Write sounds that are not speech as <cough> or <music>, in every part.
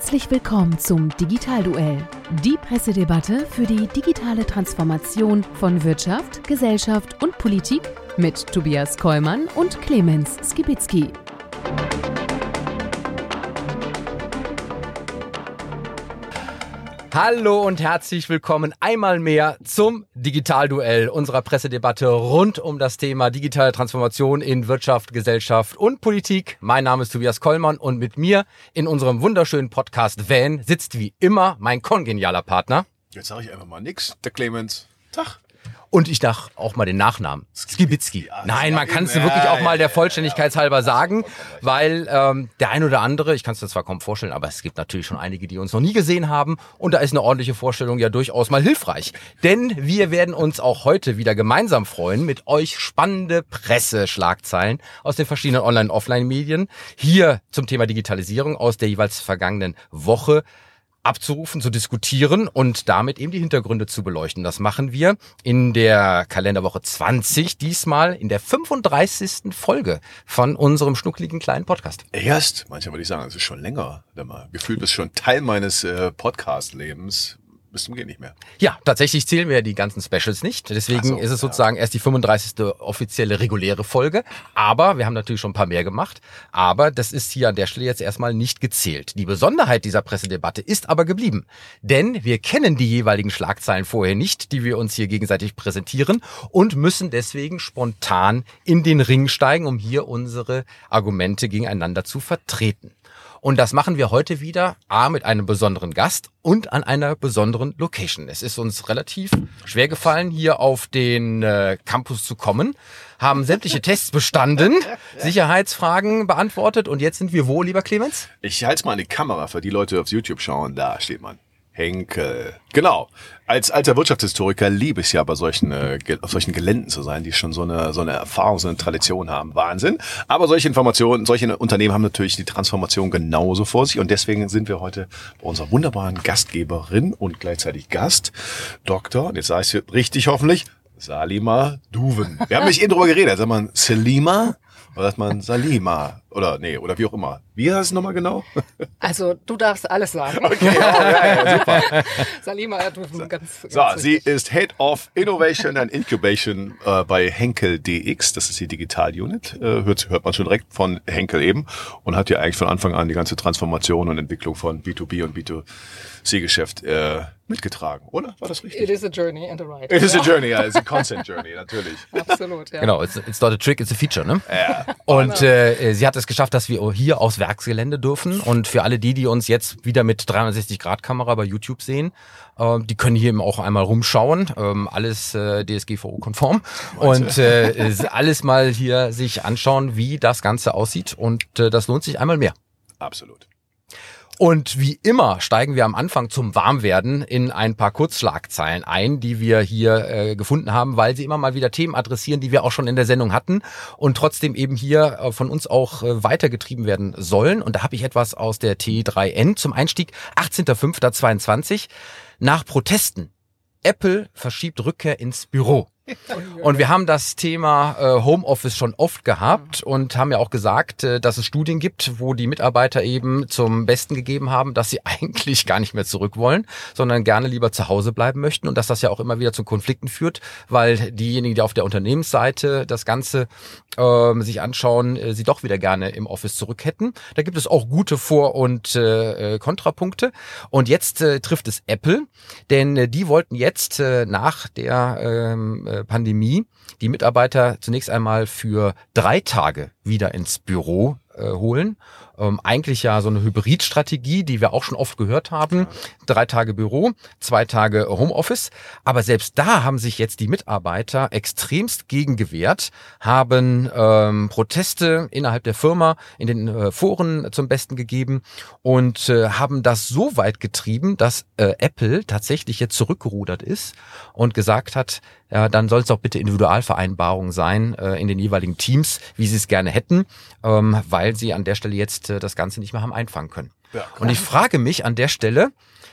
Herzlich willkommen zum Digitalduell, die Pressedebatte für die digitale Transformation von Wirtschaft, Gesellschaft und Politik mit Tobias Kollmann und Clemens Skibitzky. Hallo und herzlich willkommen einmal mehr zum Digitalduell unserer Pressedebatte rund um das Thema digitale Transformation in Wirtschaft, Gesellschaft und Politik. Mein Name ist Tobias Kollmann und mit mir in unserem wunderschönen Podcast Van sitzt wie immer mein kongenialer Partner. Jetzt sage ich einfach mal nix. Der Clemens. Tag. Und ich dachte auch mal den Nachnamen. Skibitzki. Nein, man kann es wirklich auch mal der Vollständigkeit halber sagen, weil ähm, der ein oder andere, ich kann es mir zwar kaum vorstellen, aber es gibt natürlich schon einige, die uns noch nie gesehen haben. Und da ist eine ordentliche Vorstellung ja durchaus mal hilfreich. Denn wir werden uns auch heute wieder gemeinsam freuen, mit euch spannende Presseschlagzeilen aus den verschiedenen Online- und Offline-Medien hier zum Thema Digitalisierung aus der jeweils vergangenen Woche abzurufen, zu diskutieren und damit eben die Hintergründe zu beleuchten. Das machen wir in der Kalenderwoche 20, diesmal in der 35. Folge von unserem schnuckligen kleinen Podcast. Erst, manchmal würde ich sagen, es ist schon länger. Gefühlt bist schon Teil meines äh, Podcast-Lebens bis zum geht nicht mehr. Ja, tatsächlich zählen wir die ganzen Specials nicht. Deswegen so, ist es sozusagen ja. erst die 35. offizielle reguläre Folge. Aber wir haben natürlich schon ein paar mehr gemacht. Aber das ist hier an der Stelle jetzt erstmal nicht gezählt. Die Besonderheit dieser Pressedebatte ist aber geblieben. Denn wir kennen die jeweiligen Schlagzeilen vorher nicht, die wir uns hier gegenseitig präsentieren und müssen deswegen spontan in den Ring steigen, um hier unsere Argumente gegeneinander zu vertreten. Und das machen wir heute wieder, A, mit einem besonderen Gast und an einer besonderen Location. Es ist uns relativ schwer gefallen, hier auf den äh, Campus zu kommen, haben sämtliche <laughs> Tests bestanden, Sicherheitsfragen beantwortet und jetzt sind wir wo, lieber Clemens? Ich halte mal an die Kamera für die Leute, die auf YouTube schauen. Da steht man. Henkel. Genau. Als alter Wirtschaftshistoriker liebe ich es ja bei solchen, äh, auf solchen Geländen zu sein, die schon so eine, so eine Erfahrung, so eine Tradition haben. Wahnsinn. Aber solche Informationen, solche Unternehmen haben natürlich die Transformation genauso vor sich und deswegen sind wir heute bei unserer wunderbaren Gastgeberin und gleichzeitig Gast, Dr., und jetzt sage ich es richtig hoffentlich, Salima Duven. Wir haben nicht eben drüber geredet. Sagt man Selima oder sagt man Salima? Oder nee, oder wie auch immer. Wie heißt es nochmal genau? <laughs> Also du darfst alles sagen. Okay, oh, ja, ja, super. <laughs> Salima, du so, ganz, ganz So, sie ist Head of Innovation and Incubation äh, bei Henkel DX. Das ist die Digital-Unit. Äh, hört, hört man schon direkt von Henkel eben. Und hat ja eigentlich von Anfang an die ganze Transformation und Entwicklung von B2B und B2C-Geschäft äh, mitgetragen, oder? War das richtig? It is a journey and a ride. It is a journey, ja. It's a constant <laughs> journey, natürlich. Absolut, ja. Genau, it's, it's not a trick, it's a feature, ne? Ja. Und genau. äh, sie hat es geschafft, dass wir hier aufs Werksgelände dürfen. Und für alle die, die uns jetzt wieder mit 360-Grad-Kamera bei YouTube sehen, äh, die können hier eben auch einmal rumschauen. Ähm, alles äh, DSGVO-konform. Und äh, alles mal hier sich anschauen, wie das Ganze aussieht. Und äh, das lohnt sich einmal mehr. Absolut. Und wie immer steigen wir am Anfang zum Warmwerden in ein paar Kurzschlagzeilen ein, die wir hier äh, gefunden haben, weil sie immer mal wieder Themen adressieren, die wir auch schon in der Sendung hatten und trotzdem eben hier äh, von uns auch äh, weitergetrieben werden sollen. Und da habe ich etwas aus der T3N zum Einstieg 18.05.22 nach Protesten. Apple verschiebt Rückkehr ins Büro. <laughs> Und wir haben das Thema äh, Homeoffice schon oft gehabt und haben ja auch gesagt, äh, dass es Studien gibt, wo die Mitarbeiter eben zum Besten gegeben haben, dass sie <laughs> eigentlich gar nicht mehr zurück wollen, sondern gerne lieber zu Hause bleiben möchten und dass das ja auch immer wieder zu Konflikten führt, weil diejenigen, die auf der Unternehmensseite das Ganze äh, sich anschauen, äh, sie doch wieder gerne im Office zurück hätten. Da gibt es auch gute Vor- und äh, Kontrapunkte. Und jetzt äh, trifft es Apple, denn äh, die wollten jetzt äh, nach der ähm, äh, Pandemie die Mitarbeiter zunächst einmal für drei Tage wieder ins Büro äh, holen. Ähm, eigentlich ja so eine Hybridstrategie, die wir auch schon oft gehört haben. Drei Tage Büro, zwei Tage Homeoffice. Aber selbst da haben sich jetzt die Mitarbeiter extremst gegen gewehrt, haben ähm, Proteste innerhalb der Firma in den äh, Foren zum Besten gegeben und äh, haben das so weit getrieben, dass äh, Apple tatsächlich jetzt zurückgerudert ist und gesagt hat, ja, dann soll es auch bitte Individualvereinbarungen sein äh, in den jeweiligen Teams, wie sie es gerne hätten, ähm, weil sie an der Stelle jetzt das Ganze nicht mehr haben einfangen können. Ja, und ich frage mich an der Stelle,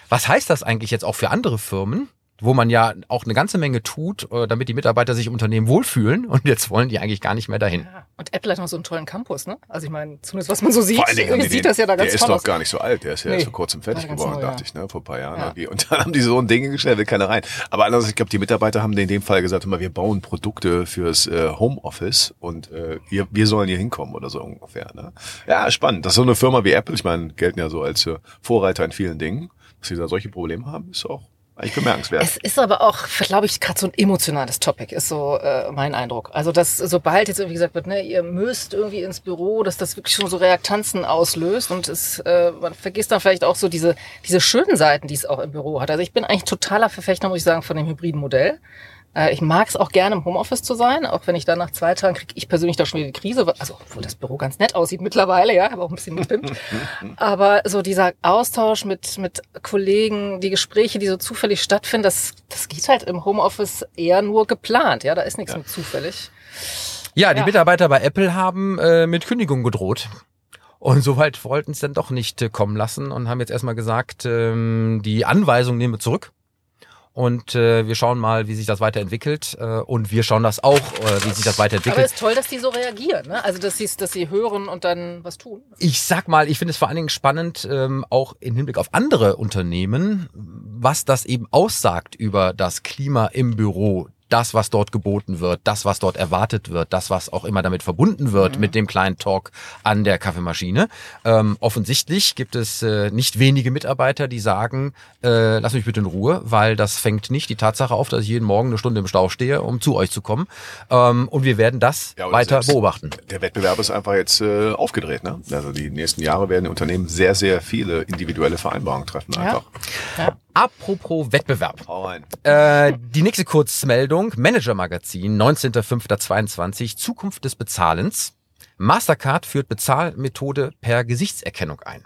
was heißt das eigentlich jetzt auch für andere Firmen? Wo man ja auch eine ganze Menge tut, äh, damit die Mitarbeiter sich im Unternehmen wohlfühlen und jetzt wollen die eigentlich gar nicht mehr dahin. Und Apple hat noch so einen tollen Campus, ne? Also ich meine, zumindest was man so sieht, Vor allen Dingen <laughs> sieht den, das ja da ganz Der ist toll noch aus. gar nicht so alt, der ist ja Nee. erst vor kurzem fertig geworden, neu, dachte ja. ich, ne, vor ein paar Jahren Ja. irgendwie. Und dann haben die so ein Ding gestellt, will keiner rein. Aber andererseits, ich glaube, die Mitarbeiter haben in dem Fall gesagt, immer, wir bauen Produkte fürs äh, Homeoffice und äh, wir, wir sollen hier hinkommen oder so ungefähr. Ne? Ja, spannend. Das ist so eine Firma wie Apple, ich meine, gelten ja so als äh, Vorreiter in vielen Dingen, dass sie da solche Probleme haben, ist auch eigentlich bemerkenswert. Es ist aber auch, glaube ich, gerade so ein emotionales Topic, ist so äh, mein Eindruck. Also, dass sobald jetzt irgendwie gesagt wird, ne, ihr müsst irgendwie ins Büro, dass das wirklich schon so Reaktanzen auslöst und es, äh, man vergisst dann vielleicht auch so diese, diese schönen Seiten, die es auch im Büro hat. Also ich bin eigentlich totaler Verfechter, muss ich sagen, von dem hybriden Modell. Äh, ich mag es auch gerne im Homeoffice zu sein, auch wenn ich dann nach zwei Tagen kriege ich persönlich da schon wieder die Krise. Also, obwohl das Büro ganz nett aussieht mittlerweile, ja, aber auch ein bisschen gepimpt. <laughs> Aber so dieser Austausch mit, mit Kollegen, die Gespräche, die so zufällig stattfinden, das, das geht halt im Homeoffice eher nur geplant. Ja, da ist nichts mit zufällig. Ja, die Ja. Mitarbeiter bei Apple haben äh, mit Kündigung gedroht. Und soweit wollten es dann doch nicht äh, kommen lassen und haben jetzt erstmal gesagt, ähm, die Anweisung nehmen wir zurück. Und äh, wir schauen mal, wie sich das weiterentwickelt. Äh, und wir schauen das auch, äh, wie sich das Aber weiterentwickelt. es ist toll, dass die so reagieren. Ne? Also, dass sie dass sie hören und dann was tun. Ich sag mal, ich finde es vor allen Dingen spannend, ähm, auch im Hinblick auf andere Unternehmen, was das eben aussagt über das Klima im Büro. Das, was dort geboten wird, das, was dort erwartet wird, das, was auch immer damit verbunden wird mit dem kleinen Talk an der Kaffeemaschine. Ähm, offensichtlich gibt es äh, nicht wenige Mitarbeiter, die sagen, äh, lass mich bitte in Ruhe, weil das fängt nicht die Tatsache auf, dass ich jeden Morgen eine Stunde im Stau stehe, um zu euch zu kommen. Ähm, und wir werden das Ja, weiter beobachten. Der Wettbewerb ist einfach jetzt äh, aufgedreht. Ne? Also die nächsten Jahre werden die Unternehmen sehr, sehr viele individuelle Vereinbarungen treffen. Ja. Einfach. Ja. Apropos Wettbewerb. Äh, die nächste Kurzmeldung, Manager Magazin, 19.05.22, Zukunft des Bezahlens. Mastercard führt Bezahlmethode per Gesichtserkennung ein.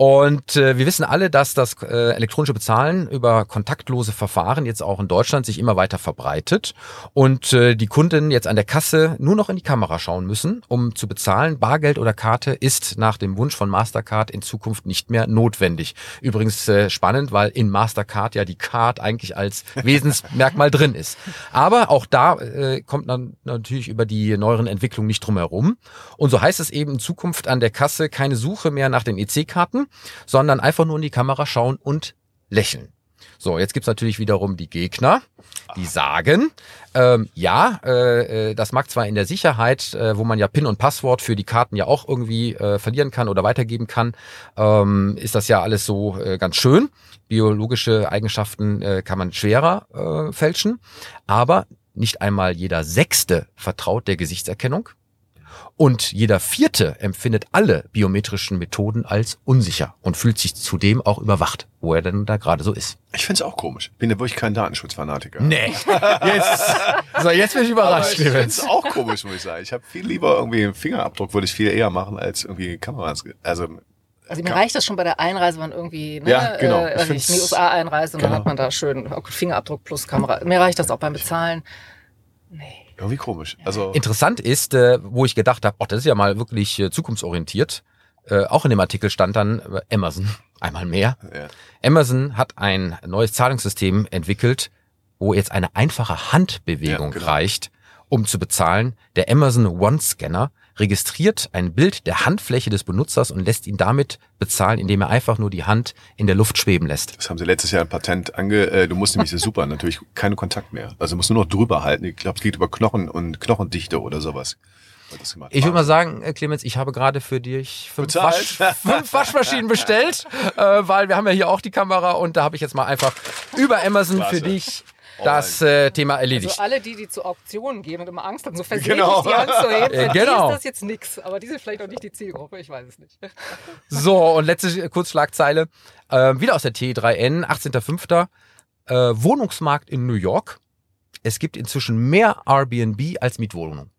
Und äh, wir wissen alle, dass das äh, elektronische Bezahlen über kontaktlose Verfahren jetzt auch in Deutschland sich immer weiter verbreitet und äh, die Kunden jetzt an der Kasse nur noch in die Kamera schauen müssen, um zu bezahlen. Bargeld oder Karte ist nach dem Wunsch von Mastercard in Zukunft nicht mehr notwendig. Übrigens äh, spannend, weil in Mastercard ja die Card eigentlich als <laughs> Wesensmerkmal drin ist. Aber auch da äh, kommt man natürlich über die neueren Entwicklungen nicht drum herum. Und so heißt es eben in Zukunft an der Kasse keine Suche mehr nach den EC-Karten, sondern einfach nur in die Kamera schauen und lächeln. So, jetzt gibt's natürlich wiederum die Gegner, die sagen, ähm, ja, äh, äh, das mag zwar in der Sicherheit, äh, wo man ja PIN und Passwort für die Karten ja auch irgendwie äh, verlieren kann oder weitergeben kann, ähm, ist das ja alles so äh, ganz schön. Biologische Eigenschaften äh, kann man schwerer äh, fälschen, aber nicht einmal jeder Sechste vertraut der Gesichtserkennung. Und jeder Vierte empfindet alle biometrischen Methoden als unsicher und fühlt sich zudem auch überwacht, wo er denn da gerade so ist. Ich find's auch komisch. Bin ja wirklich kein Datenschutzfanatiker. Nee, jetzt, so, jetzt bin ich Aber überrascht, ich find's Clemens. auch komisch, muss ich sagen. Ich habe viel lieber irgendwie einen Fingerabdruck, würde ich viel eher machen, als irgendwie Kameras. Also Also mir reicht das schon bei der Einreise, wenn man irgendwie ne, Ja, genau. äh, Ich nicht, in die USA einreist und dann genau. hat man da schön Fingerabdruck plus Kamera. Mir reicht das auch beim Bezahlen. Nee. Irgendwie komisch. Also Interessant ist, äh, wo ich gedacht habe, ach, das ist ja mal wirklich äh, zukunftsorientiert. Äh, auch in dem Artikel stand dann äh, Amazon, <laughs> einmal mehr. ja. Amazon hat ein neues Zahlungssystem entwickelt, wo jetzt eine einfache Handbewegung Ja, genau. reicht, um zu bezahlen. Der Amazon One Scanner registriert ein Bild der Handfläche des Benutzers und lässt ihn damit bezahlen, indem er einfach nur die Hand in der Luft schweben lässt. Das haben sie letztes Jahr ein Patent ange. Äh, du musst nämlich das super, <laughs> natürlich keinen Kontakt mehr. Also du musst nur noch drüber halten. Ich glaube, es geht über Knochen und Knochendichte oder sowas. Ich würde mal sagen, äh, Clemens, ich habe gerade für dich fünf. Wasch, fünf Waschmaschinen bestellt, <laughs> äh, weil wir haben ja hier auch die Kamera und da habe ich jetzt mal einfach über Amazon Klasse. für dich das äh, Thema erledigt. Also alle, die, die zu Auktionen gehen und immer Angst haben, so versehentlich Genau. die Hand zu heben, <laughs> Äh, genau. ist das jetzt nix. Aber die sind vielleicht auch nicht die Zielgruppe, ich weiß es nicht. <laughs> So, und letzte Kurzschlagzeile. Äh, wieder aus der T3N, 18.05. Äh, Wohnungsmarkt in New York. Es gibt inzwischen mehr Airbnb als Mietwohnungen.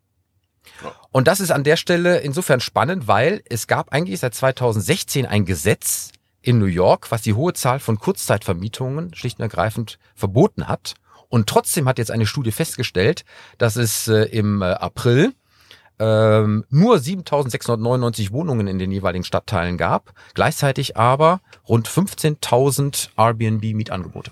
Und das ist an der Stelle insofern spannend, weil es gab eigentlich seit 2016 ein Gesetz in New York, was die hohe Zahl von Kurzzeitvermietungen schlicht und ergreifend verboten hat. Und trotzdem hat jetzt eine Studie festgestellt, dass es äh, im äh, April ähm, nur 7.699 Wohnungen in den jeweiligen Stadtteilen gab, gleichzeitig aber rund 15.000 Airbnb-Mietangebote.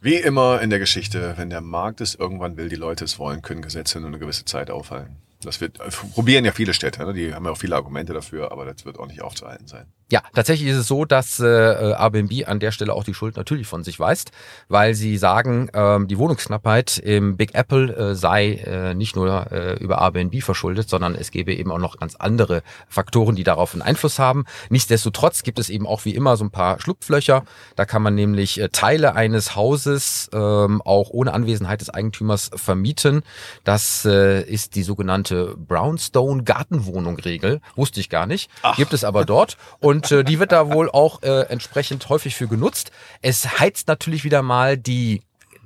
Wie immer in der Geschichte, wenn der Markt es irgendwann will, die Leute es wollen, können Gesetze nur eine gewisse Zeit aufhalten. Das wird, probieren ja viele Städte, ne? die haben ja auch viele Argumente dafür, aber das wird auch nicht aufzuhalten sein. Ja, tatsächlich ist es so, dass äh, Airbnb an der Stelle auch die Schuld natürlich von sich weist, weil sie sagen, ähm, die Wohnungsknappheit im Big Apple äh, sei äh, nicht nur äh, über Airbnb verschuldet, sondern es gäbe eben auch noch ganz andere Faktoren, die darauf einen Einfluss haben. Nichtsdestotrotz gibt es eben auch wie immer so ein paar Schlupflöcher. Da kann man nämlich äh, Teile eines Hauses ähm, auch ohne Anwesenheit des Eigentümers vermieten. Das äh, ist die sogenannte Brownstone Gartenwohnung-Regel. Wusste ich gar nicht. Ach. Gibt es aber dort. Und und äh, die wird da wohl auch äh, entsprechend häufig für genutzt. Es heizt natürlich wieder mal die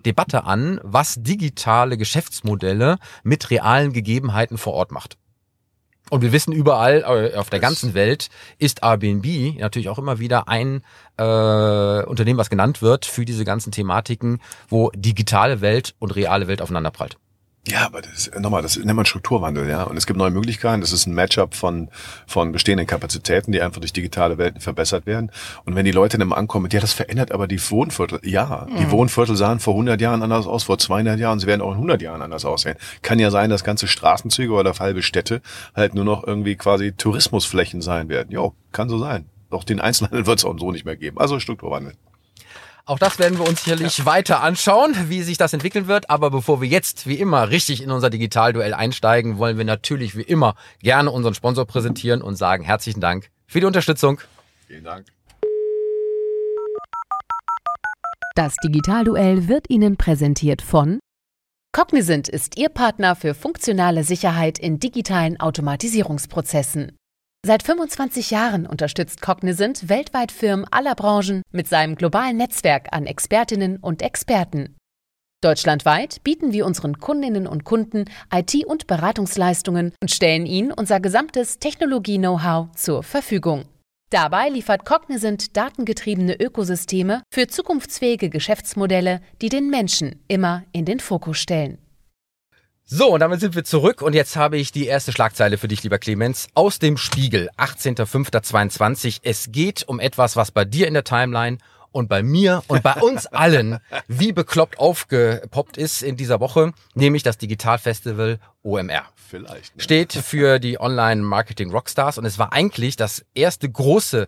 Debatte an, was digitale Geschäftsmodelle mit realen Gegebenheiten vor Ort macht. Und wir wissen überall äh, auf der ganzen Welt ist Airbnb natürlich auch immer wieder ein äh, Unternehmen, was genannt wird für diese ganzen Thematiken, wo digitale Welt und reale Welt aufeinanderprallt. Ja, aber das ist, nochmal, das nennt man Strukturwandel, ja. Und es gibt neue Möglichkeiten. Das ist ein Matchup von, von bestehenden Kapazitäten, die einfach durch digitale Welten verbessert werden. Und wenn die Leute dann ankommen, ja, das verändert aber die Wohnviertel. Ja, mhm. die Wohnviertel sahen vor 100 Jahren anders aus, vor 200 Jahren. Sie werden auch in 100 Jahren anders aussehen. Kann ja sein, dass ganze Straßenzüge oder halbe Städte halt nur noch irgendwie quasi Tourismusflächen sein werden. Jo, kann so sein. Doch den Einzelhandel <laughs> wird es auch so nicht mehr geben. Also Strukturwandel. Auch das werden wir uns sicherlich ja. weiter anschauen, wie sich das entwickeln wird. Aber bevor wir jetzt wie immer richtig in unser Digitalduell einsteigen, wollen wir natürlich wie immer gerne unseren Sponsor präsentieren und sagen herzlichen Dank für die Unterstützung. Vielen Dank. Das Digitalduell wird Ihnen präsentiert von Cognizant ist Ihr Partner für funktionale Sicherheit in digitalen Automatisierungsprozessen. Seit 25 Jahren unterstützt Cognizant weltweit Firmen aller Branchen mit seinem globalen Netzwerk an Expertinnen und Experten. Deutschlandweit bieten wir unseren Kundinnen und Kunden IT- und Beratungsleistungen und stellen ihnen unser gesamtes Technologie-Know-how zur Verfügung. Dabei liefert Cognizant datengetriebene Ökosysteme für zukunftsfähige Geschäftsmodelle, die den Menschen immer in den Fokus stellen. So, und damit sind wir zurück und jetzt habe ich die erste Schlagzeile für dich, lieber Clemens, aus dem Spiegel, 18.05.22. Es geht um etwas, was bei dir in der Timeline und bei mir und bei uns <laughs> allen wie bekloppt aufgepoppt ist in dieser Woche, nämlich das Digitalfestival OMR. Vielleicht. Ne? Steht für die Online Marketing Rockstars und es war eigentlich das erste große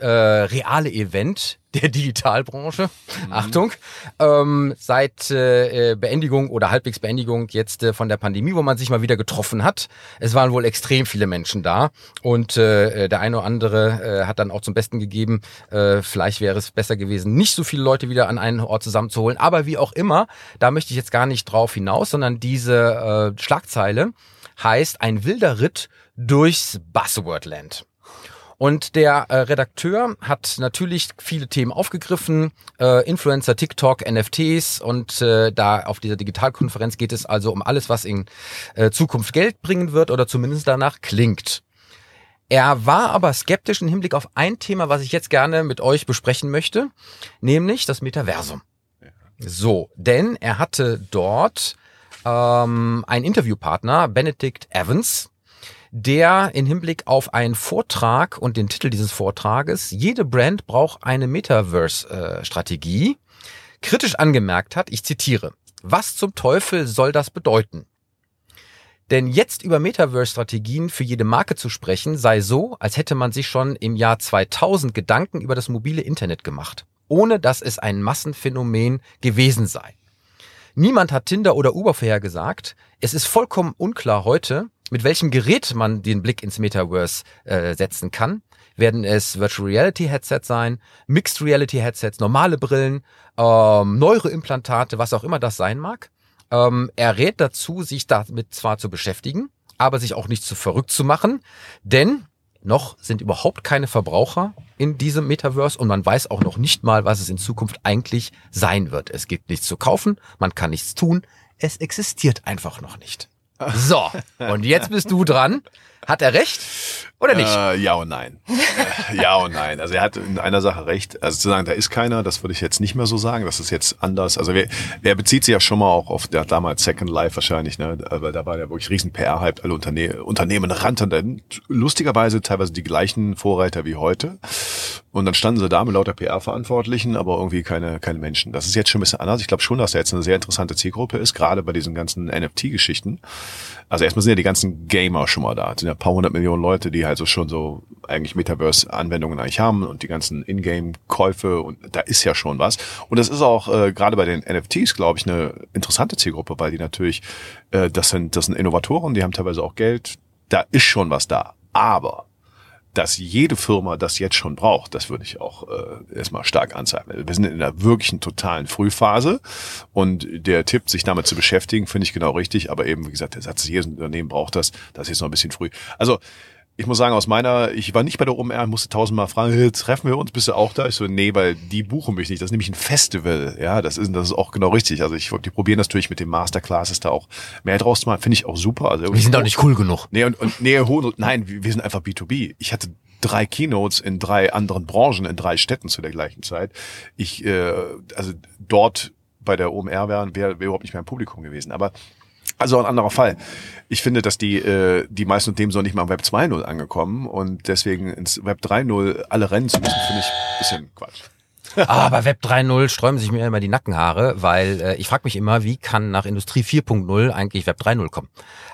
äh, reale Event der Digitalbranche. Mhm. Achtung, ähm, seit äh, Beendigung oder halbwegs Beendigung jetzt äh, von der Pandemie, wo man sich mal wieder getroffen hat. Es waren wohl extrem viele Menschen da und äh, der eine oder andere äh, hat dann auch zum Besten gegeben, äh, vielleicht wäre es besser gewesen, nicht so viele Leute wieder an einen Ort zusammenzuholen. Aber wie auch immer, da möchte ich jetzt gar nicht drauf hinaus, sondern diese äh, Schlagzeile heißt ein wilder Ritt durchs Buzzwordland. Und der äh, Redakteur hat natürlich viele Themen aufgegriffen, äh, Influencer, TikTok, NFTs und äh, da auf dieser Digitalkonferenz geht es also um alles, was in äh, Zukunft Geld bringen wird oder zumindest danach klingt. Er war aber skeptisch im Hinblick auf ein Thema, was ich jetzt gerne mit euch besprechen möchte, nämlich das Metaversum. So, denn er hatte dort ähm, einen Interviewpartner, Benedict Evans, der in Hinblick auf einen Vortrag und den Titel dieses Vortrages, jede Brand braucht eine Metaverse-Strategie, kritisch angemerkt hat, ich zitiere, was zum Teufel soll das bedeuten? Denn jetzt über Metaverse-Strategien für jede Marke zu sprechen, sei so, als hätte man sich schon im Jahr 2000 Gedanken über das mobile Internet gemacht, ohne dass es ein Massenphänomen gewesen sei. Niemand hat Tinder oder Uber vorhergesagt. Es ist vollkommen unklar heute, mit welchem Gerät man den Blick ins Metaverse äh, setzen kann. Werden es Virtual Reality Headsets sein, Mixed Reality Headsets, normale Brillen, ähm, Neuroimplantate, was auch immer das sein mag. Ähm, er rät dazu, sich damit zwar zu beschäftigen, aber sich auch nicht zu verrückt zu machen, denn noch sind überhaupt keine Verbraucher in diesem Metaverse und man weiß auch noch nicht mal, was es in Zukunft eigentlich sein wird. Es gibt nichts zu kaufen, man kann nichts tun, es existiert einfach noch nicht. So, und jetzt bist du dran. <laughs> Hat er recht oder nicht? Äh, ja und nein. <laughs> Ja und nein. Also er hat in einer Sache recht. Also zu sagen, da ist keiner, das würde ich jetzt nicht mehr so sagen. Das ist jetzt anders. Also wer, er bezieht sich ja schon mal auch auf der damals Second Life wahrscheinlich, ne? Aber da war der wirklich riesen PR-Hype. Alle Unterne Unternehmen rannten dann lustigerweise teilweise die gleichen Vorreiter wie heute. Und dann standen sie da mit lauter PR-Verantwortlichen, aber irgendwie keine, keine Menschen. Das ist jetzt schon ein bisschen anders. Ich glaube schon, dass da jetzt eine sehr interessante Zielgruppe ist, gerade bei diesen ganzen NFT-Geschichten. Also erstmal sind ja die ganzen Gamer schon mal da. Ein paar hundert Millionen Leute, die halt so schon so eigentlich Metaverse-Anwendungen eigentlich haben und die ganzen Ingame-Käufe und da ist ja schon was. Und das ist auch äh, gerade bei den NFTs, glaube ich, eine interessante Zielgruppe, weil die natürlich, äh, das sind, das sind Innovatoren, die haben teilweise auch Geld. Da ist schon was da. Aber dass jede Firma das jetzt schon braucht, das würde ich auch äh, erstmal stark anzeigen. Wir sind in einer wirklichen totalen Frühphase und der Tipp, sich damit zu beschäftigen, finde ich genau richtig. Aber eben, wie gesagt, der Satz, jedes Unternehmen braucht das, das ist jetzt noch ein bisschen früh. Also ich muss sagen, aus meiner, ich war nicht bei der OMR, musste tausendmal fragen, hey, treffen wir uns, bist du auch da? Ich so, nee, weil die buchen mich nicht. Das ist nämlich ein Festival. Ja, das ist, das ist auch genau richtig. Also ich, die probieren natürlich mit den Masterclasses da auch mehr draus zu machen. Finde ich auch super. Also Wir sind auch nicht cool genug. Nee, und, und nee, hohe, nein, wir sind einfach B2B. Ich hatte drei Keynotes in drei anderen Branchen, in drei Städten zu der gleichen Zeit. Ich, äh, also dort bei der OMR wäre wär, wär überhaupt nicht mehr im Publikum gewesen. Aber also ein anderer Fall. Ich finde, dass die, äh, die meisten Unternehmen sind nicht mal im Web 2.0 angekommen und deswegen ins Web 3.0 alle rennen zu müssen, finde ich ein bisschen Quatsch. Ah, bei Web 3.0 sträuben sich mir immer die Nackenhaare, weil äh, ich frage mich immer, wie kann nach Industrie 4.0 eigentlich Web 3.0 kommen?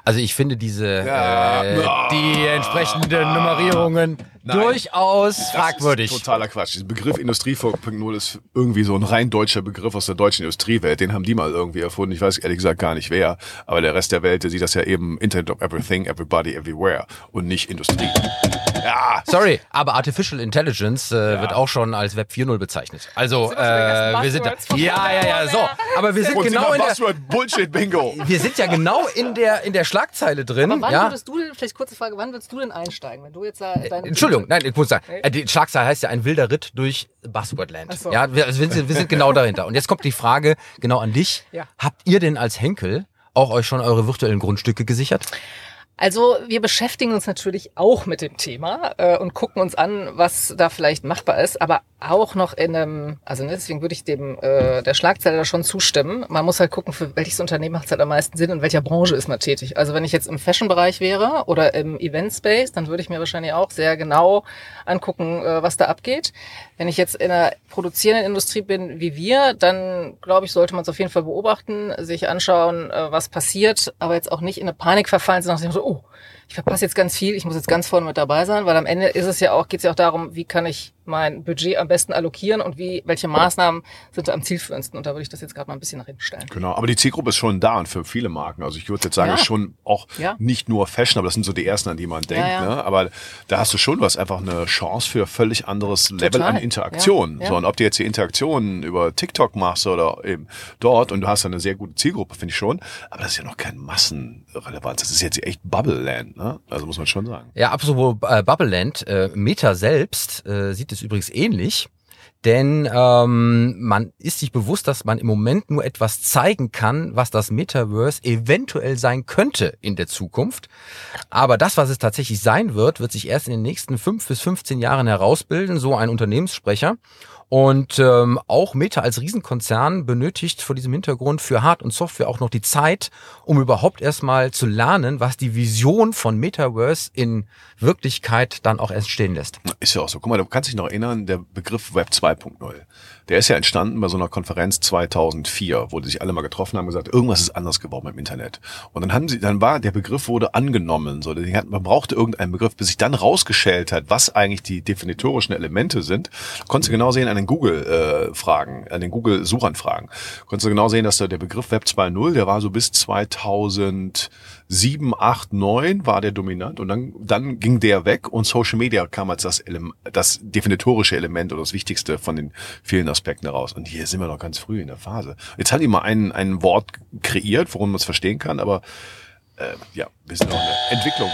Also ich finde diese Ja. äh, Ah. die entsprechenden Nummerierungen Nein. durchaus Das fragwürdig. ist totaler Quatsch. Dieser Begriff Industrie 4.0 ist irgendwie so ein rein deutscher Begriff aus der deutschen Industriewelt. Den haben die mal irgendwie erfunden. Ich weiß ehrlich gesagt gar nicht wer. Aber der Rest der Welt, der sieht das ja eben Internet of Everything, Everybody, Everywhere und nicht Industrie. Ja, Sorry, aber Artificial Intelligence äh, wird auch schon als Web 4.0 bezeichnet. Also äh, wir sind da, ja ja ja so, aber wir sind und genau in der Buzzword Bullshit Bingo. wir sind ja genau in der in der Schlagzeile drin. Aber wann ja? würdest du denn, vielleicht kurze Frage, wann würdest du denn einsteigen, wenn du jetzt da deine Entschuldigung, nein, ich muss sagen, äh, die Schlagzeile heißt ja ein wilder Ritt durch Buzzwordland. So. Ja, wir, also wir, sind, wir sind genau dahinter. Und jetzt kommt die Frage genau an dich. Ja. Habt ihr denn als Henkel auch euch schon eure virtuellen Grundstücke gesichert? Also wir beschäftigen uns natürlich auch mit dem Thema äh, und gucken uns an, was da vielleicht machbar ist, aber auch noch in einem, also ne, deswegen würde ich dem äh, der Schlagzeile da schon zustimmen. Man muss halt gucken, für welches Unternehmen macht es halt am meisten Sinn und in welcher Branche ist man tätig. Also wenn ich jetzt im Fashion-Bereich wäre oder im Event-Space, dann würde ich mir wahrscheinlich auch sehr genau angucken, äh, was da abgeht. Wenn ich jetzt in einer produzierenden Industrie bin wie wir, dann glaube ich, sollte man es auf jeden Fall beobachten, sich anschauen, äh, was passiert, aber jetzt auch nicht in eine Panik verfallen, sondern nach dem Motto, oh, ich verpasse jetzt ganz viel, ich muss jetzt ganz vorne mit dabei sein, weil am Ende ist es ja auch, geht es ja auch darum, wie kann ich mein Budget am besten allokieren und wie, welche Maßnahmen sind am zielführendsten. Und da würde ich das jetzt gerade mal ein bisschen nach hinten stellen. Genau, aber die Zielgruppe ist schon da und für viele Marken. Also ich würde jetzt sagen, Ja. ist schon auch Ja. nicht nur Fashion, aber das sind so die ersten, an die man denkt. Ja. Ne? Aber da hast du schon was, einfach eine Chance für völlig anderes Level Total. an Interaktion. So, und ob du jetzt die Interaktionen über TikTok machst oder eben dort und du hast eine sehr gute Zielgruppe, finde ich schon. Aber das ist ja noch kein Massenrelevanz. Das ist jetzt echt Bubble Land, ne? Also muss man schon sagen. Ja, apropos äh, Bubbleland, äh, Meta selbst äh, sieht es übrigens ähnlich. Denn ähm, man ist sich bewusst, dass man im Moment nur etwas zeigen kann, was das Metaverse eventuell sein könnte in der Zukunft. Aber das, was es tatsächlich sein wird, wird sich erst in den nächsten fünf bis 15 Jahren herausbilden, so ein Unternehmenssprecher. Und ähm, auch Meta als Riesenkonzern benötigt vor diesem Hintergrund für Hard- und Software auch noch die Zeit, um überhaupt erstmal zu lernen, was die Vision von Metaverse in Wirklichkeit dann auch entstehen lässt. Ist ja auch so. Guck mal, du kannst dich noch erinnern, der Begriff Web 2.0. Der ist ja entstanden bei so einer Konferenz 2004, wo die sich alle mal getroffen haben und gesagt, irgendwas ist anders geworden im Internet. Und dann haben sie, dann war, der Begriff wurde angenommen. So, man brauchte irgendeinen Begriff, bis sich dann rausgeschält hat, was eigentlich die definitorischen Elemente sind. Konntest du genau sehen an den Google-Fragen, an den Google-Suchanfragen. Konntest du genau sehen, dass da der Begriff Web 2.0, der war so bis 2007, 8, 9 war der dominant und dann, dann ging der weg und Social Media kam als das, Ele das definitorische Element oder das Wichtigste von den vielen Aspekten heraus. Und hier sind wir noch ganz früh in der Phase. Jetzt hat die mal ein, ein Wort kreiert, worum man es verstehen kann, aber äh, ja, wir sind noch in der Entwicklung.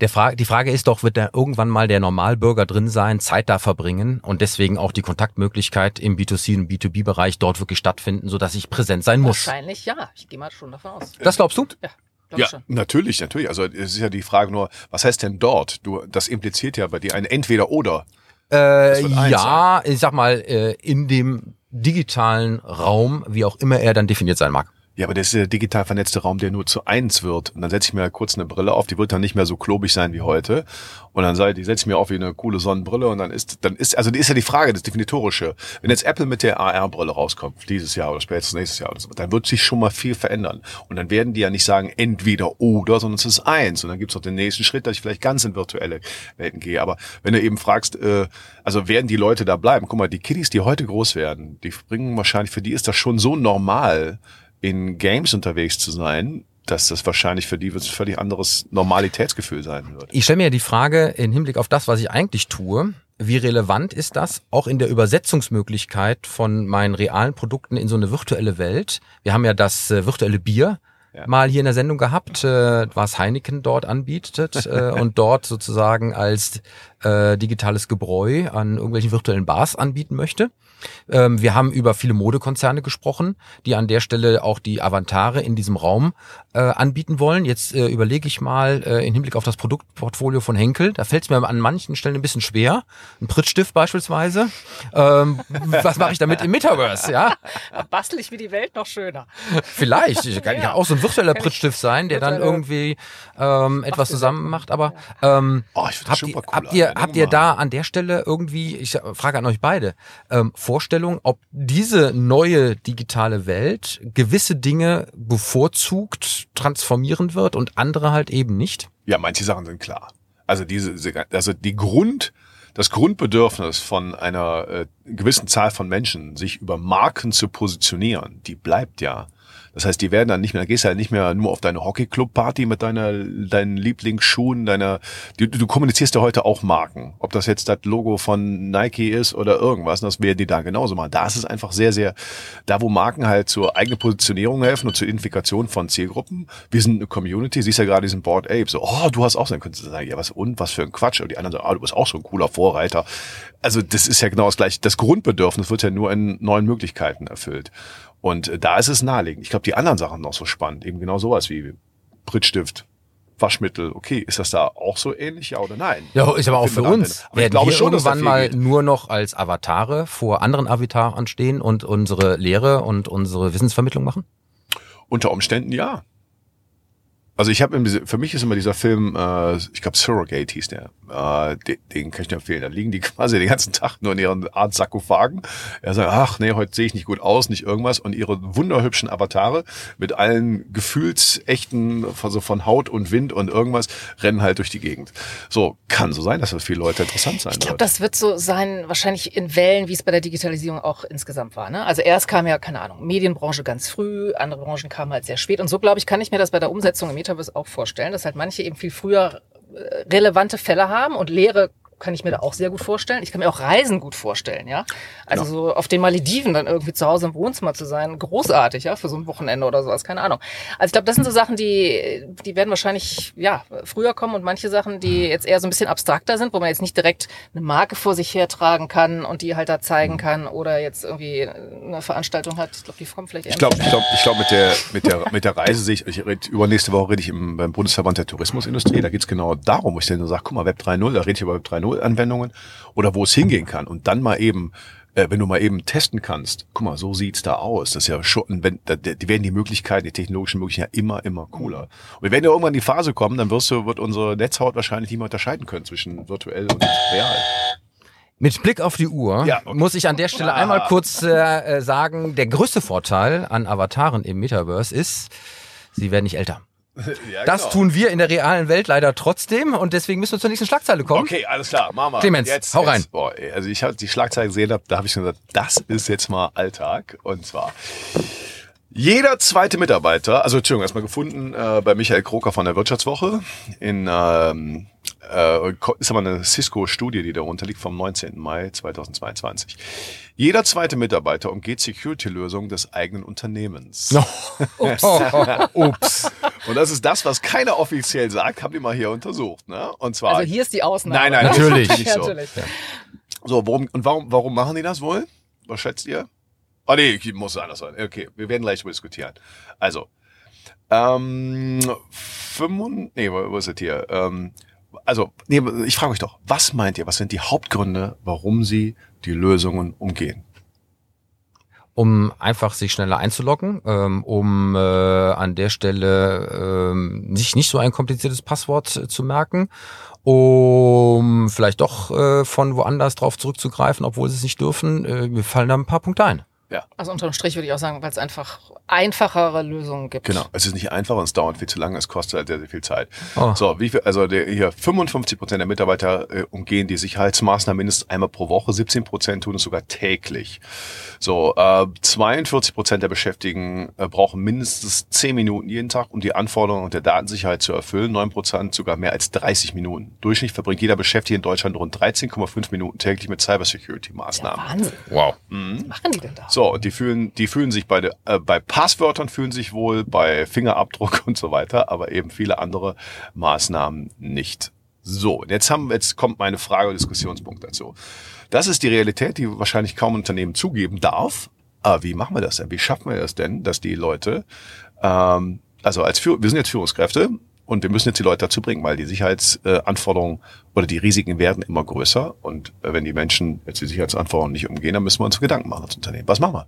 Der Fra die Frage ist doch, wird da irgendwann mal der Normalbürger drin sein, Zeit da verbringen und deswegen auch die Kontaktmöglichkeit im B2C und B2B-Bereich dort wirklich stattfinden, sodass ich präsent sein muss? Wahrscheinlich ja. Ich gehe mal schon davon aus. Das glaubst du? Ja, glaub Ja, schon. natürlich, natürlich. Also es ist ja die Frage nur, was heißt denn dort? Du, das impliziert ja bei dir ein Entweder-Oder. Äh, eins ja, ich sag mal, äh, in dem digitalen Raum, wie auch immer er dann definiert sein mag. Ja, aber das ist der digital vernetzte Raum, der nur zu eins wird. Und dann setze ich mir kurz eine Brille auf, die wird dann nicht mehr so klobig sein wie heute. Und dann sei, die setze ich mir auf wie eine coole Sonnenbrille und dann ist, dann ist, also die ist ja die Frage, das Definitorische. Wenn jetzt Apple mit der AR-Brille rauskommt, dieses Jahr oder spätestens nächstes Jahr oder so, dann wird sich schon mal viel verändern. Und dann werden die ja nicht sagen, entweder oder, sondern es ist eins. Und dann gibt's noch den nächsten Schritt, dass ich vielleicht ganz in virtuelle Welten gehe. Aber wenn du eben fragst, äh, also werden die Leute da bleiben? Guck mal, die Kiddies, die heute groß werden, die bringen wahrscheinlich, für die ist das schon so normal, in Games unterwegs zu sein, dass das wahrscheinlich für die ein völlig anderes Normalitätsgefühl sein wird. Ich stelle mir die Frage im Hinblick auf das, was ich eigentlich tue. Wie relevant ist das auch in der Übersetzungsmöglichkeit von meinen realen Produkten in so eine virtuelle Welt? Wir haben ja das äh, virtuelle Bier ja. mal hier in der Sendung gehabt, äh, was Heineken dort anbietet äh, <laughs> und dort sozusagen als äh, digitales Gebräu an irgendwelchen virtuellen Bars anbieten möchte. Ähm, wir haben über viele Modekonzerne gesprochen, die an der Stelle auch die Avantare in diesem Raum äh, anbieten wollen. Jetzt äh, überlege ich mal äh, im Hinblick auf das Produktportfolio von Henkel. Da fällt es mir an manchen Stellen ein bisschen schwer. Ein Prittstift beispielsweise. Ähm, <laughs> was mache ich damit im Metaverse? Ja, bastel ich wie die Welt noch schöner. Vielleicht. Ich kann <laughs> ja, auch so ein virtueller Prittstift sein, der dann irgendwie ähm, etwas zusammen macht. Aber ähm, oh, habt, ihr, habt ihr habt ihr da an der Stelle irgendwie, ich frage an euch beide, ähm, Vorstellung, ob diese neue digitale Welt gewisse Dinge bevorzugt transformieren wird und andere halt eben nicht? Ja, manche Sachen sind klar. Also diese, also die Grund, das Grundbedürfnis von einer äh, gewissen Zahl von Menschen, sich über Marken zu positionieren, die bleibt ja. Das heißt, die werden dann nicht mehr, da gehst du halt nicht mehr nur auf deine Hockeyclub-Party mit deiner, deinen Lieblingsschuhen, deiner, du, du kommunizierst ja heute auch Marken. Ob das jetzt das Logo von Nike ist oder irgendwas, das werden die da genauso machen. Da ist es einfach sehr, sehr, da wo Marken halt zur eigenen Positionierung helfen und zur Identifikation von Zielgruppen. Wir sind eine Community, siehst ja gerade diesen Board Ape, so, oh, du hast auch so, dann könntest du sagen, ja, was und, was für ein Quatsch. Und die anderen sagen, ah, du bist auch so ein cooler Vorreiter. Also, das ist ja genau das gleiche. Das Grundbedürfnis wird ja nur in neuen Möglichkeiten erfüllt. Und äh, da ist es naheliegend. Ich glaube, die anderen Sachen noch so spannend. Eben genau sowas wie Prittstift, Waschmittel. Okay, ist das da auch so ähnlich, ja oder nein? Ja, ist aber auch für uns. Aber Werden ich glaube wir schon, irgendwann mal geht. nur noch als Avatare vor anderen Avataren stehen und unsere Lehre und unsere Wissensvermittlung machen? Unter Umständen ja. Also ich habe für mich ist immer dieser Film, äh, ich glaube Surrogate hieß der, äh, den, den kann ich dir empfehlen. Da liegen die <laughs> quasi den ganzen Tag nur in ihren Art Sarkophagen. Er sagt, ach nee, heute sehe ich nicht gut aus, nicht irgendwas. Und ihre wunderhübschen Avatare mit allen gefühlsechten, also von Haut und Wind und irgendwas, rennen halt durch die Gegend. So, kann so sein, dass das für viele Leute interessant sein Ich glaube, das wird so sein, wahrscheinlich in Wellen, wie es bei der Digitalisierung auch insgesamt war. Ne? Also erst kam ja, keine Ahnung, Medienbranche ganz früh, andere Branchen kamen halt sehr spät. Und so, glaube ich, kann ich mir das bei der Umsetzung im Metaverse auch vorstellen, dass halt manche eben viel früher relevante Fälle haben und Lehre kann ich mir da auch sehr gut vorstellen. Ich kann mir auch Reisen gut vorstellen, ja. Also genau. so auf den Malediven dann irgendwie zu Hause im Wohnzimmer zu sein, großartig, ja, für so ein Wochenende oder sowas, keine Ahnung. Also ich glaube, das sind so Sachen, die, die werden wahrscheinlich, ja, früher kommen und manche Sachen, die mhm. jetzt eher so ein bisschen abstrakter sind, wo man jetzt nicht direkt eine Marke vor sich hertragen kann und die halt da zeigen mhm. kann oder jetzt irgendwie eine Veranstaltung hat. Ich glaube, die kommen vielleicht eher. Ich glaube, ich glaube, ich glaube, mit der, mit der, mit der Reise sehe ich, ich red, übernächste Woche rede ich im, beim Bundesverband der Tourismusindustrie, da geht's genau darum, wo ich dann so sage, guck mal, Web 3.0, da rede ich über Web 3.0 Anwendungen oder wo es hingehen kann und dann mal eben äh, wenn du mal eben testen kannst, guck mal, so sieht's da aus. Das ist ja schon, wenn, da, die werden die Möglichkeiten, die technologischen Möglichkeiten ja immer, immer cooler. Und wir werden ja irgendwann in die Phase kommen, dann wirst du, wird unsere Netzhaut wahrscheinlich nicht mehr unterscheiden können zwischen virtuell und real. Mit Blick auf die Uhr ja, okay. muss ich an der Stelle ah. einmal kurz äh, sagen, der größte Vorteil an Avataren im Metaverse ist, sie werden nicht älter. <laughs> Ja, das genau. tun wir in der realen Welt leider trotzdem und deswegen müssen wir zur nächsten Schlagzeile kommen. Okay, alles klar, machen wir. Clemens, jetzt, hau rein. boah, also ich habe die Schlagzeile gesehen, da habe ich schon gesagt, das ist jetzt mal Alltag und zwar jeder zweite Mitarbeiter, also Entschuldigung, erstmal gefunden äh, bei Michael Kroker von der Wirtschaftswoche in ähm, äh, ist aber eine Cisco-Studie, die darunter liegt vom 19. Mai 2022. Jeder zweite Mitarbeiter umgeht Security-Lösungen des eigenen Unternehmens. <laughs> Ups. <laughs> Ups. Und das ist das, was keiner offiziell sagt, haben die mal hier untersucht. Ne? Und zwar. Also hier ist die Ausnahme. Nein, nein, natürlich. Nicht so. natürlich. So, worum, und warum, warum machen die das wohl? Was schätzt ihr? Oh nee, muss anders sein. Okay, wir werden gleich diskutieren. Also, ähm, 5, nee, wo ist das hier? Ähm, also, nee, ich frage euch doch, was meint ihr, was sind die Hauptgründe, warum sie die Lösungen umgehen? um einfach sich schneller einzuloggen, ähm, um äh, an der Stelle ähm, sich nicht so ein kompliziertes Passwort äh, zu merken, um vielleicht doch äh, von woanders drauf zurückzugreifen, obwohl sie es nicht dürfen. Äh, mir fallen da ein paar Punkte ein. Ja. Also unterm Strich würde ich auch sagen, weil es einfach einfachere Lösungen gibt. Genau. Es ist nicht einfach und es dauert viel zu lange, es kostet halt sehr, sehr viel Zeit. Oh. So, wie viel, also der, hier 55 Prozent der Mitarbeiter äh, umgehen die Sicherheitsmaßnahmen mindestens einmal pro Woche, 17 Prozent tun es sogar täglich. So, äh, 42 Prozent der Beschäftigten äh, brauchen mindestens 10 Minuten jeden Tag, um die Anforderungen der Datensicherheit zu erfüllen. 9 Prozent sogar mehr als 30 Minuten. Durchschnittlich verbringt jeder Beschäftigte in Deutschland rund 13,5 Minuten täglich mit Cybersecurity-Maßnahmen. Wahnsinn. Wow. Was machen die denn da? So, und die fühlen, die fühlen sich bei, äh, bei Passwörtern fühlen sich wohl, bei Fingerabdruck <laughs> und so weiter, aber eben viele andere Maßnahmen nicht. So, jetzt haben, jetzt kommt meine Frage und Diskussionspunkt dazu. Das ist die Realität, die wahrscheinlich kaum Unternehmen zugeben darf. Aber wie machen wir das denn? Wie schaffen wir das denn, dass die Leute, ähm, also als Führ wir sind jetzt Führungskräfte und wir müssen jetzt die Leute dazu bringen, weil die Sicherheitsanforderungen oder die Risiken werden immer größer. Und äh, wenn die Menschen jetzt die Sicherheitsanforderungen nicht umgehen, dann müssen wir uns Gedanken machen als Unternehmen. Was machen wir?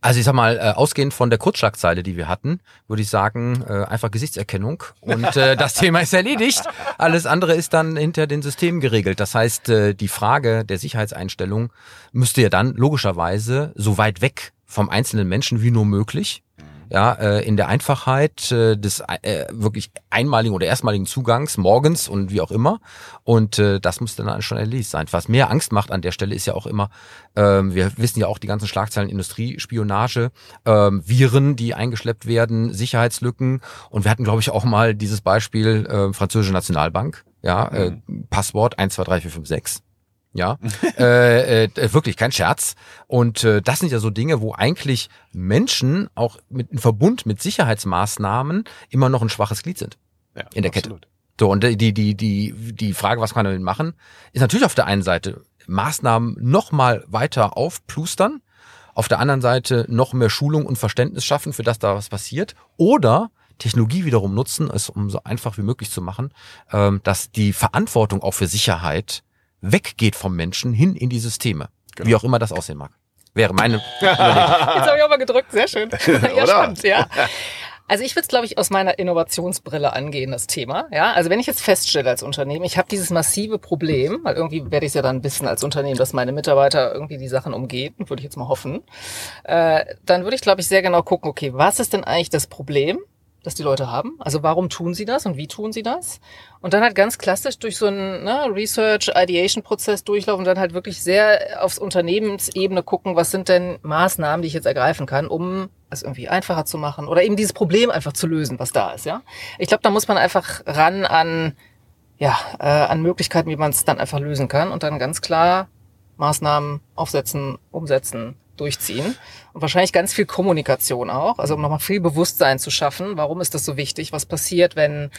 Also ich sag mal, äh, ausgehend von der Kurzschlagzeile, die wir hatten, würde ich sagen, äh, einfach Gesichtserkennung und äh, das <laughs> Thema ist erledigt. Alles andere ist dann hinter den Systemen geregelt. Das heißt, äh, die Frage der Sicherheitseinstellung müsste ja dann logischerweise so weit weg vom einzelnen Menschen wie nur möglich ja, äh, in der Einfachheit äh, des äh, wirklich einmaligen oder erstmaligen Zugangs morgens und wie auch immer. Und äh, das muss dann schon erledigt sein. Was mehr Angst macht an der Stelle ist ja auch immer, ähm, wir wissen ja auch die ganzen Schlagzeilen Industriespionage, ähm, Viren, die eingeschleppt werden, Sicherheitslücken. Und wir hatten, glaube ich, auch mal dieses Beispiel äh, französische Nationalbank. Ja, äh, Passwort 123456. Ja, <laughs> äh, äh, wirklich kein Scherz. Und äh, das sind ja so Dinge, wo eigentlich Menschen auch mit in Verbund mit Sicherheitsmaßnahmen immer noch ein schwaches Glied sind Ja, in der Kette. absolut. So, und die, die, die, die Frage, was kann man damit machen, ist natürlich auf der einen Seite Maßnahmen noch mal weiter aufplustern, auf der anderen Seite noch mehr Schulung und Verständnis schaffen, für das da was passiert, oder Technologie wiederum nutzen, es um so einfach wie möglich zu machen, ähm, dass die Verantwortung auch für Sicherheit weggeht vom Menschen hin in die Systeme. Wie auch immer das aussehen mag. Wäre meine. <laughs> Jetzt habe ich auch mal gedrückt, sehr schön. <laughs> ja, stimmt, ja. Also ich würde es, glaube ich, aus meiner Innovationsbrille angehen, das Thema. Ja, also wenn ich jetzt feststelle als Unternehmen, ich habe dieses massive Problem, weil irgendwie werde ich es ja dann wissen als Unternehmen, dass meine Mitarbeiter irgendwie die Sachen umgehen, würde ich jetzt mal hoffen, äh, dann würde ich, glaube ich, sehr genau gucken, okay, was ist denn eigentlich das Problem? Das die Leute haben. Also warum tun sie das und wie tun sie das? Und dann halt ganz klassisch durch so einen ne, Research, Ideation-Prozess durchlaufen und dann halt wirklich sehr aufs Unternehmensebene gucken, was sind denn Maßnahmen, die ich jetzt ergreifen kann, um es irgendwie einfacher zu machen oder eben dieses Problem einfach zu lösen, was da ist. Ja, Ich glaube, da muss man einfach ran an, ja, äh, an Möglichkeiten, wie man es dann einfach lösen kann und dann ganz klar Maßnahmen aufsetzen, umsetzen, durchziehen. Und wahrscheinlich ganz viel Kommunikation auch, also um nochmal viel Bewusstsein zu schaffen. Warum ist das so wichtig? Was passiert, wenn,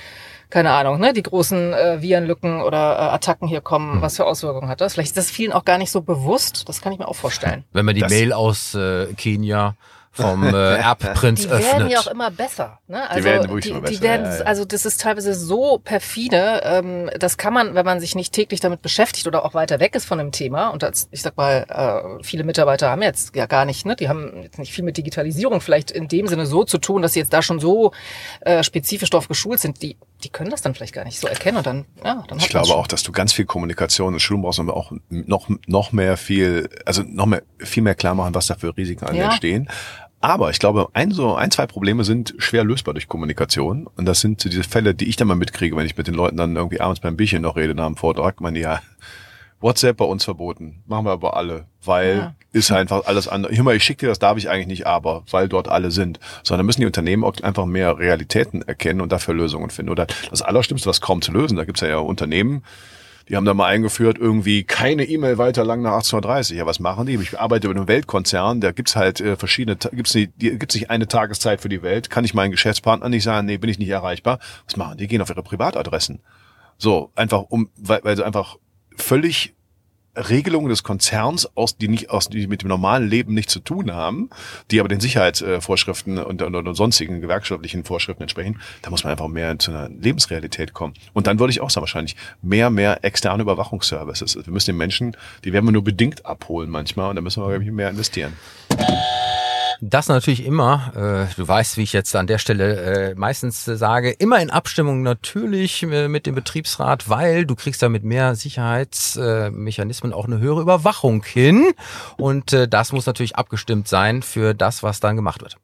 keine Ahnung, ne, die großen äh, Virenlücken oder äh, Attacken hier kommen? Was für Auswirkungen hat das? Vielleicht ist das vielen auch gar nicht so bewusst. Das kann ich mir auch vorstellen. Wenn man die Das- Mail aus äh, Kenia vom äh, <laughs> Erbprinz Die öffnet. werden ja auch immer besser. Ne? Also werden wirklich die, immer die besser, werden, ja, ja. also das ist teilweise so perfide. Ähm, das kann man, wenn man sich nicht täglich damit beschäftigt oder auch weiter weg ist von dem Thema. Und als, ich sag mal, äh, viele Mitarbeiter haben jetzt ja gar nicht, ne, die haben jetzt nicht viel mit Digitalisierung vielleicht in dem Sinne so zu tun, dass sie jetzt da schon so äh, spezifisch drauf geschult sind. Die, die können das dann vielleicht gar nicht so erkennen und dann, ja, dann Ich glaube auch, dass du ganz viel Kommunikation und Schulung brauchst und auch noch, noch mehr viel, also noch mehr, viel mehr klar machen, was da für Risiken an Ja. entstehen. Aber ich glaube, ein, so, ein, zwei Probleme sind schwer lösbar durch Kommunikation. Und das sind so diese Fälle, die ich dann mal mitkriege, wenn ich mit den Leuten dann irgendwie abends beim Bierchen noch rede nach dem Vortrag. Man, ja, WhatsApp bei uns verboten. Machen wir aber alle. Weil Ja. ist einfach alles andere. Hör mal, ich schicke dir das, darf ich eigentlich nicht, aber, weil dort alle sind. Sondern müssen die Unternehmen auch einfach mehr Realitäten erkennen und dafür Lösungen finden. Oder das Allerschlimmste, was kaum zu lösen, da gibt's ja, ja Unternehmen, die haben da mal eingeführt, irgendwie keine E-Mail weiter lang nach 18.30 Ja, was machen die? Ich arbeite über einen Weltkonzern, da gibt's halt äh, verschiedene, gibt's die, gibt's nicht eine Tageszeit für die Welt. Kann ich meinen Geschäftspartner nicht sagen, nee, bin ich nicht erreichbar. Was machen die? Gehen auf ihre Privatadressen. So, einfach um, weil, weil sie einfach völlig Regelungen des Konzerns, aus, die nicht, aus, die mit dem normalen Leben nichts zu tun haben, die aber den Sicherheitsvorschriften und, und, und sonstigen gewerkschaftlichen Vorschriften entsprechen, da muss man einfach mehr zu einer Lebensrealität kommen. Und dann würde ich auch sagen, wahrscheinlich mehr, mehr externe Überwachungsservices. Wir müssen den Menschen, die werden wir nur bedingt abholen manchmal und da müssen wir, glaube ich, mehr investieren. Das natürlich immer, äh, du weißt, wie ich jetzt an der Stelle äh, meistens äh, sage, immer in Abstimmung natürlich äh, mit dem Betriebsrat, weil du kriegst damit mehr Sicherheitsmechanismen auch eine höhere Überwachung hin. Und äh, das muss natürlich abgestimmt sein für das, was dann gemacht wird.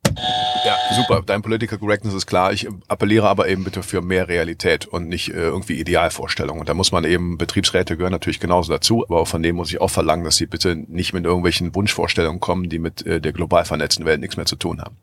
Ja, super. Dein Political Correctness ist klar. Ich appelliere aber eben bitte für mehr Realität und nicht äh, irgendwie Idealvorstellungen. Und da muss man eben, Betriebsräte gehören natürlich genauso dazu, aber von denen muss ich auch verlangen, dass sie bitte nicht mit irgendwelchen Wunschvorstellungen kommen, die mit äh, der global vernetzten Welt nichts mehr zu tun haben.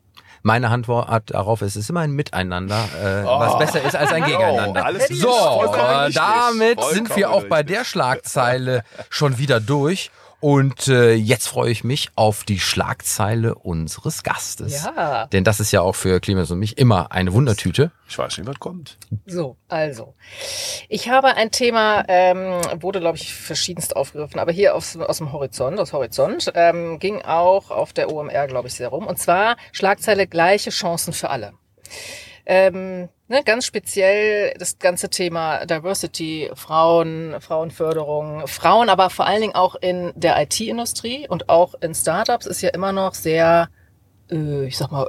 Meine Antwort darauf ist, es ist immer ein Miteinander, äh, was besser ist als ein <laughs> Gegeneinander. Oh, alles so, äh, damit sind wir auch bei der Schlagzeile schon wieder durch. Und äh, jetzt freue ich mich auf die Schlagzeile unseres Gastes. Ja. Denn das ist ja auch für Clemens und mich immer eine Wundertüte. Ich weiß nicht, was kommt. So, also. Ich habe ein Thema, ähm, wurde, glaube ich, verschiedenst aufgegriffen, aber hier aus, aus dem Horizont, aus Horizont, ähm, ging auch auf der OMR, glaube ich, sehr rum. Und zwar Schlagzeile gleiche Chancen für alle. Ähm, ne, ganz speziell das ganze Thema Diversity, Frauen, Frauenförderung, Frauen, aber vor allen Dingen auch in der IT-Industrie und auch in Startups ist ja immer noch sehr, äh, ich sag mal,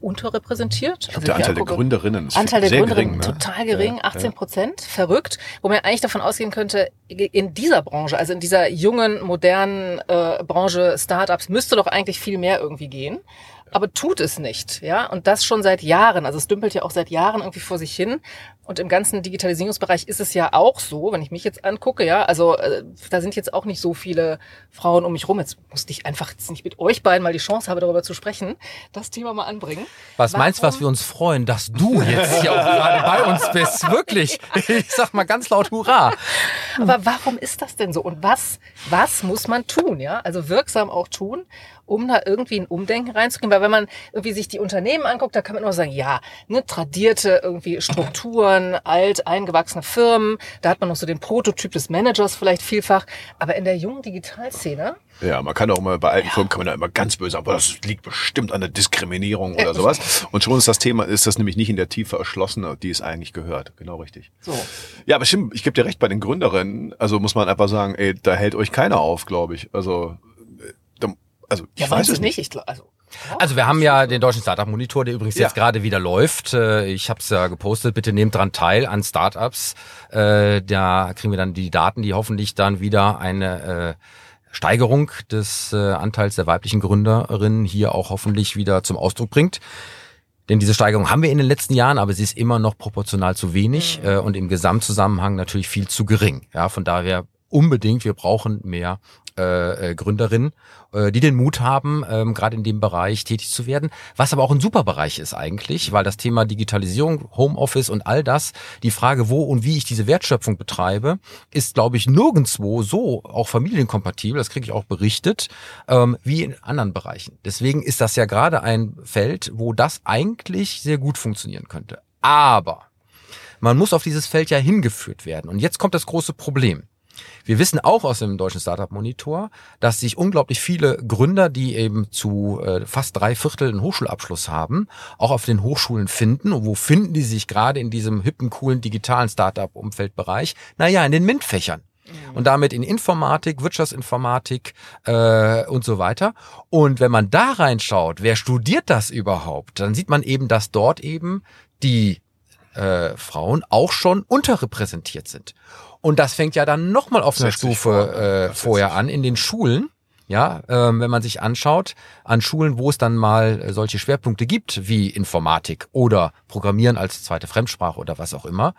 unterrepräsentiert. Also der Anteil der angucke- Gründerinnen ist Anteil der sehr Gründerinnen gering. Ne? total gering, Ja, 18 Prozent, verrückt, wo man eigentlich davon ausgehen könnte, in dieser Branche, also in dieser jungen, modernen äh, Branche Startups, müsste doch eigentlich viel mehr irgendwie gehen. Aber tut es nicht, ja. Und das schon seit Jahren. Also es dümpelt ja auch seit Jahren irgendwie vor sich hin. Und im ganzen Digitalisierungsbereich ist es ja auch so, wenn ich mich jetzt angucke, ja, also äh, da sind jetzt auch nicht so viele Frauen um mich rum. Jetzt musste ich einfach jetzt nicht mit euch beiden mal die Chance habe, darüber zu sprechen, das Thema mal anbringen. Was meinst du, was Warum- wir uns freuen, dass du jetzt hier auch gerade bei uns bist? Wirklich. Ich sag mal ganz laut Hurra. Aber warum ist das denn so? Und was, was muss man tun? Ja, also wirksam auch tun, um da irgendwie ein Umdenken reinzukriegen. Weil wenn man irgendwie sich die Unternehmen anguckt, da kann man immer sagen, ja, ne, tradierte irgendwie Strukturen, alt eingewachsene Firmen, da hat man noch so den Prototyp des Managers vielleicht vielfach. Aber in der jungen Digitalszene, Ja, man kann auch immer bei alten Firmen kann man da immer ganz böse sagen, das liegt bestimmt an der Diskriminierung oder sowas. Und schon ist das Thema, ist das nämlich nicht in der Tiefe erschlossen, die es eigentlich gehört. Genau richtig. so. Ja, aber stimmt, ich gebe dir recht, bei den Gründerinnen, also muss man einfach sagen, ey, da hält euch keiner auf, glaube ich. Also, äh, da, also ich Ja, weiß es nicht. nicht? Ich, glaub- also, Also wir haben ja den deutschen Startup Monitor, der übrigens Ja. jetzt gerade wieder läuft. Äh, Ich habe es ja gepostet. Bitte nehmt dran teil an Startups. Äh, Da kriegen wir dann die Daten, die hoffentlich dann wieder eine äh, Steigerung des Anteils der weiblichen Gründerinnen hier auch hoffentlich wieder zum Ausdruck bringt. Denn diese Steigerung haben wir in den letzten Jahren, aber sie ist immer noch proportional zu wenig äh, und im Gesamtzusammenhang natürlich viel zu gering. Ja, von daher unbedingt, wir brauchen mehr äh, äh, Gründerinnen, äh, die den Mut haben, ähm, gerade in dem Bereich tätig zu werden, was aber auch ein super Bereich ist eigentlich, weil das Thema Digitalisierung, Homeoffice und all das, die Frage, wo und wie ich diese Wertschöpfung betreibe, ist, glaube ich, nirgendwo so auch familienkompatibel, das kriege ich auch berichtet, ähm, wie in anderen Bereichen. Deswegen ist das ja gerade ein Feld, wo das eigentlich sehr gut funktionieren könnte. Aber man muss auf dieses Feld ja hingeführt werden. Und jetzt kommt das große Problem. Wir wissen auch aus dem deutschen Startup Monitor, dass sich unglaublich viele Gründer, die eben zu äh, fast drei Viertel einen Hochschulabschluss haben, auch auf den Hochschulen finden. Und wo finden die sich gerade in diesem hippen, coolen, digitalen Startup-Umfeldbereich? Naja, in den MINT-Fächern. Und damit in Informatik, Wirtschaftsinformatik äh, und so weiter. Und wenn man da reinschaut, wer studiert das überhaupt, dann sieht man eben, dass dort eben die äh, Frauen auch schon unterrepräsentiert sind. Und das fängt ja dann nochmal auf einer Stufe äh, vorher an in den Schulen. Ja, ähm, wenn man sich anschaut, an Schulen, wo es dann mal äh, solche Schwerpunkte gibt, wie Informatik oder Programmieren als zweite Fremdsprache oder was auch immer,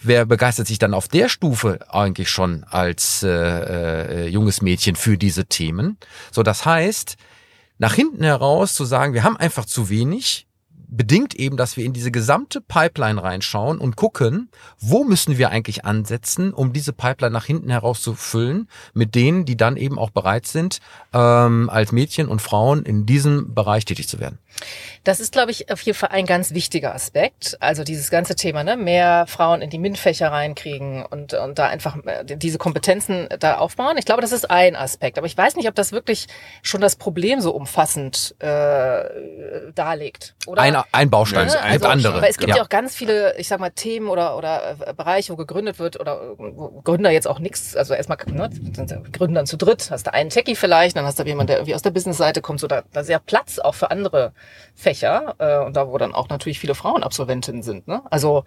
wer begeistert sich dann auf der Stufe eigentlich schon als äh, äh, junges Mädchen für diese Themen? So, das heißt, nach hinten heraus zu sagen, wir haben einfach zu wenig, bedingt eben, dass wir in diese gesamte Pipeline reinschauen und gucken, wo müssen wir eigentlich ansetzen, um diese Pipeline nach hinten heraus zu füllen, mit denen, die dann eben auch bereit sind, ähm, als Mädchen und Frauen in diesem Bereich tätig zu werden. Das ist, glaube ich, auf jeden Fall ein ganz wichtiger Aspekt. Also dieses ganze Thema, ne, mehr Frauen in die MINT-Fächer reinkriegen und, und da einfach äh, diese Kompetenzen da aufbauen. Ich glaube, das ist ein Aspekt. Aber ich weiß nicht, ob das wirklich schon das Problem so umfassend äh, darlegt. Oder? Ein ein Baustein, Ja, es gibt also, andere. Aber es gibt ja. ja. auch ganz viele, ich sag mal, Themen oder, oder äh, Bereiche, wo gegründet wird oder wo Gründer jetzt auch nichts, also erstmal ne, sind ja Gründern zu dritt, hast du einen Techie vielleicht, dann hast du jemanden, der irgendwie aus der Businessseite kommt, so da, da ist ja Platz auch für andere Fächer äh, und da, wo dann auch natürlich viele Frauenabsolventinnen sind. Ne? Also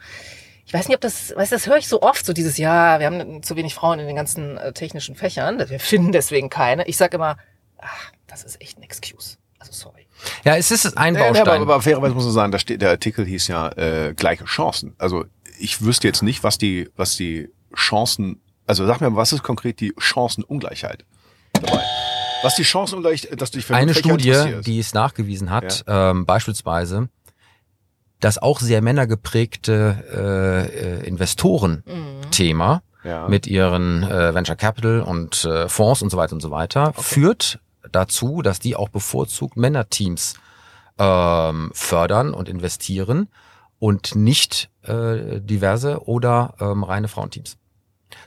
ich weiß nicht, ob das, weißt du, das höre ich so oft, so dieses, ja, wir haben zu wenig Frauen in den ganzen äh, technischen Fächern, wir finden deswegen keine. Ich sage immer, ach, das ist echt ein Excuse. Also sorry. Ja, es ist ein Ja, ja, Baustein. aber, aber fairerweise muss man sagen, da steht, der Artikel hieß ja äh, gleiche Chancen. Also ich wüsste jetzt nicht, was die, was die Chancen, also sag mir, was ist konkret die Chancenungleichheit dabei? Was die Chancenungleichheit, dass du dich für eine Studie, die es nachgewiesen hat, ähm, beispielsweise, das auch sehr männergeprägte äh, Investoren-Thema Ja. mit ihren äh, Venture Capital und äh, Fonds und so weiter und so weiter führt dazu, dass die auch bevorzugt Männerteams ähm, fördern und investieren und nicht äh, diverse oder ähm, reine Frauenteams.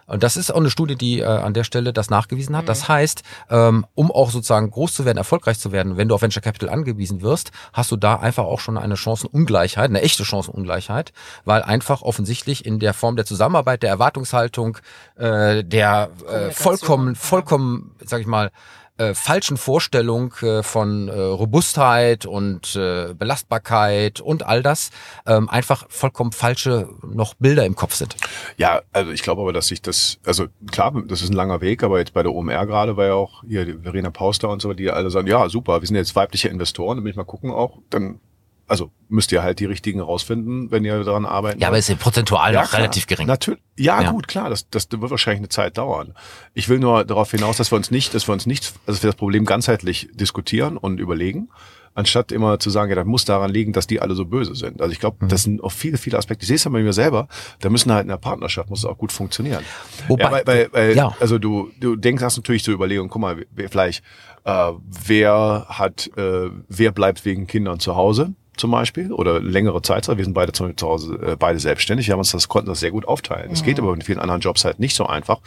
Und das ist auch eine Studie, die äh, an der Stelle das nachgewiesen hat. Das heißt, ähm, um auch sozusagen groß zu werden, erfolgreich zu werden, wenn du auf Venture Capital angewiesen wirst, hast du da einfach auch schon eine Chancenungleichheit, eine echte Chancenungleichheit, weil einfach offensichtlich in der Form der Zusammenarbeit, der Erwartungshaltung, äh, der äh, vollkommen, vollkommen, sag ich mal, äh, falschen Vorstellung äh, von äh, Robustheit und äh, Belastbarkeit und all das ähm, einfach vollkommen falsche noch Bilder im Kopf sind. Ja, also ich glaube aber, dass sich das, also klar, das ist ein langer Weg, aber jetzt bei der OMR gerade war ja auch hier die Verena Pauster und so, die alle sagen, ja, super, wir sind jetzt weibliche Investoren, dann will ich mal gucken auch, dann, also müsst ihr halt die richtigen rausfinden, wenn ihr daran arbeiten Ja, aber wollt. es ist prozentual noch klar. relativ gering. Natürlich. Ja, Ja. gut, klar, das, das wird wahrscheinlich eine Zeit dauern. Ich will nur darauf hinaus, dass wir uns nicht, dass wir uns nicht, also dass wir das Problem ganzheitlich diskutieren und überlegen, anstatt immer zu sagen, ja, das muss daran liegen, dass die alle so böse sind. Also ich glaube, Mhm. das sind auch viele, viele Aspekte. Ich sehe es ja bei mir selber, da müssen halt in der Partnerschaft muss es auch gut funktionieren. Wobei- ja, weil, weil, weil ja. also du, du denkst, hast natürlich zur Überlegung, guck mal, wer, vielleicht, äh, wer hat, äh, wer bleibt wegen Kindern zu Hause? zum Beispiel oder längere Zeit. Wir sind beide zu Hause äh, beide selbstständig. Wir haben uns das konnten das sehr gut aufteilen. Das geht aber in vielen anderen Jobs halt nicht so einfach.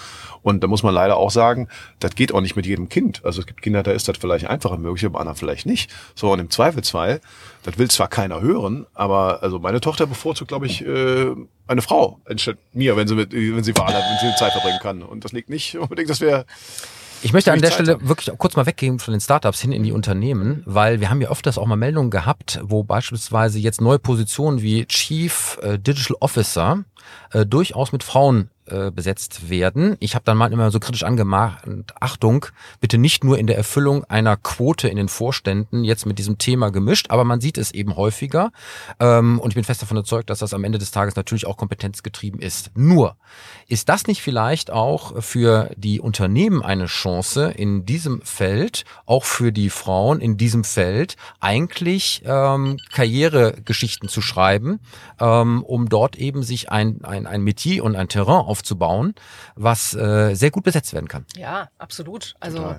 Und da muss man leider auch sagen, das geht auch nicht mit jedem Kind. Also es gibt Kinder, da ist das vielleicht einfacher möglich, aber anderen vielleicht nicht. So und im Zweifelsfall, das will zwar keiner hören, aber also meine Tochter bevorzugt, glaube ich, äh, eine Frau anstatt mir, wenn sie mit, wenn sie Wahl hat, wenn sie Zeit verbringen kann. Und das liegt nicht unbedingt, dass wir Ich möchte an der Zeit Stelle haben. wirklich kurz mal weggehen von den Startups hin in die Unternehmen, weil wir haben ja öfters auch mal Meldungen gehabt, wo beispielsweise jetzt neue Positionen wie Chief äh, Digital Officer äh, durchaus mit Frauen äh, besetzt werden. Ich habe dann mal immer so kritisch angemahnt, Achtung, bitte nicht nur in der Erfüllung einer Quote in den Vorständen jetzt mit diesem Thema gemischt, aber man sieht es eben häufiger ähm, und ich bin fest davon überzeugt, dass das am Ende des Tages natürlich auch kompetenzgetrieben ist. Nur, ist das nicht vielleicht auch für die Unternehmen eine Chance in diesem Feld, auch für die Frauen in diesem Feld, eigentlich ähm, Karrieregeschichten zu schreiben, ähm, um dort eben sich ein, ein, ein Metier und ein Terrain aufzubauen, was äh, sehr gut besetzt werden kann. Ja, absolut. Also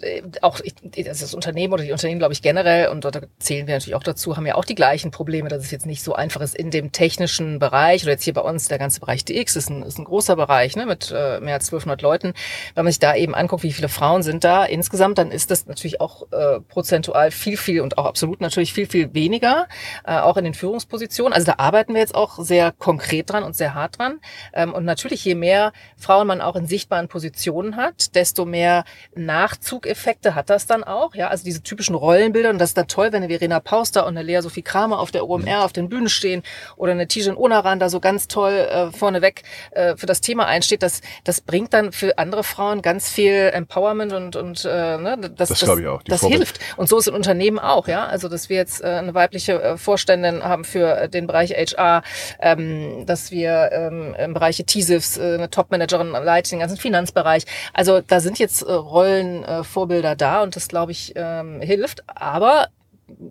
äh, auch ich, also das Unternehmen oder die Unternehmen, glaube ich, generell, und da zählen wir natürlich auch dazu, haben ja auch die gleichen Probleme, dass es jetzt nicht so einfach ist in dem technischen Bereich oder jetzt hier bei uns der ganze Bereich DX ist ein, ist ein großer Bereich ne, mit äh, mehr als 1200 Leuten. Wenn man sich da eben anguckt, wie viele Frauen sind da insgesamt, dann ist das natürlich auch äh, prozentual viel, viel und auch absolut natürlich viel, viel weniger, äh, auch in den Führungspositionen. Also da arbeiten wir jetzt auch sehr konkret dran und sehr hart dran. Ähm, und natürlich, je mehr Frauen man auch in sichtbaren Positionen hat, desto mehr Nachzugeffekte hat das dann auch. Ja, also diese typischen Rollenbilder. Und das ist dann toll, wenn eine Verena Pauster und eine Lea Sophie Kramer auf der OMR auf den Bühnen stehen oder eine Tijen Onaran da so ganz toll äh, vorneweg äh, für das Thema einsteht. Das, das bringt dann für andere Frauen ganz viel Empowerment und, und äh, ne, das, Das glaube ich auch. Das hilft. Und so ist in Unternehmen auch, ja. Also, dass wir jetzt äh, eine weibliche äh, Vorständin haben für äh, den Bereich HR, ähm, dass wir ähm, im Bereich TISIFs äh, eine Top-Managerin leitet, den ganzen Finanzbereich. Also, da sind jetzt äh, Rollenvorbilder äh, da und das, glaube ich, ähm, hilft. Aber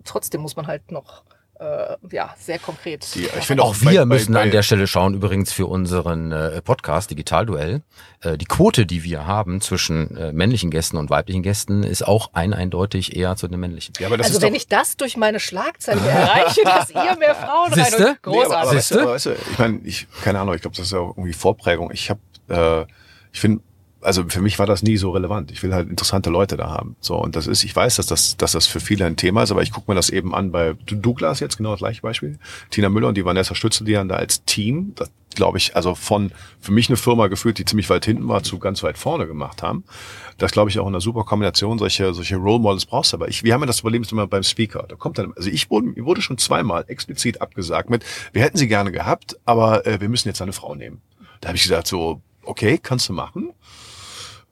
trotzdem muss man halt noch äh, ja sehr konkret. Die, ich finde Auch wir bei- müssen bei- an der Stelle schauen, übrigens für unseren äh, Podcast Digitalduell. Äh, die Quote, die wir haben zwischen äh, männlichen Gästen und weiblichen Gästen, ist auch ein eindeutig eher zu den männlichen. Ja, aber das also ist wenn doch, ich das durch meine Schlagzeile erreiche, dass <laughs> ihr mehr Frauen rein und großartig. Nee, aber, aber, weißt du, ich meine, ich, keine Ahnung, ich glaube, das ist ja auch irgendwie Vorprägung. Ich habe, äh, ich finde, also für mich war das nie so relevant. Ich will halt interessante Leute da haben. So, und das ist, ich weiß, dass das, dass das für viele ein Thema ist, aber ich gucke mir das eben an bei Douglas jetzt, genau das gleiche Beispiel. Tina Müller und die Vanessa Stützel, die dann da als Team, das glaube ich, also von für mich eine Firma gefühlt, die ziemlich weit hinten war, zu ganz weit vorne gemacht haben. Das glaube ich auch in einer super Kombination. Solche, solche Role Models brauchst du aber. Ich, wir haben ja das Problem immer beim Speaker. Da kommt dann, also ich wurde, wurde schon zweimal explizit abgesagt mit, wir hätten sie gerne gehabt, aber äh, wir müssen jetzt eine Frau nehmen. Da habe ich gesagt so, okay, kannst du machen.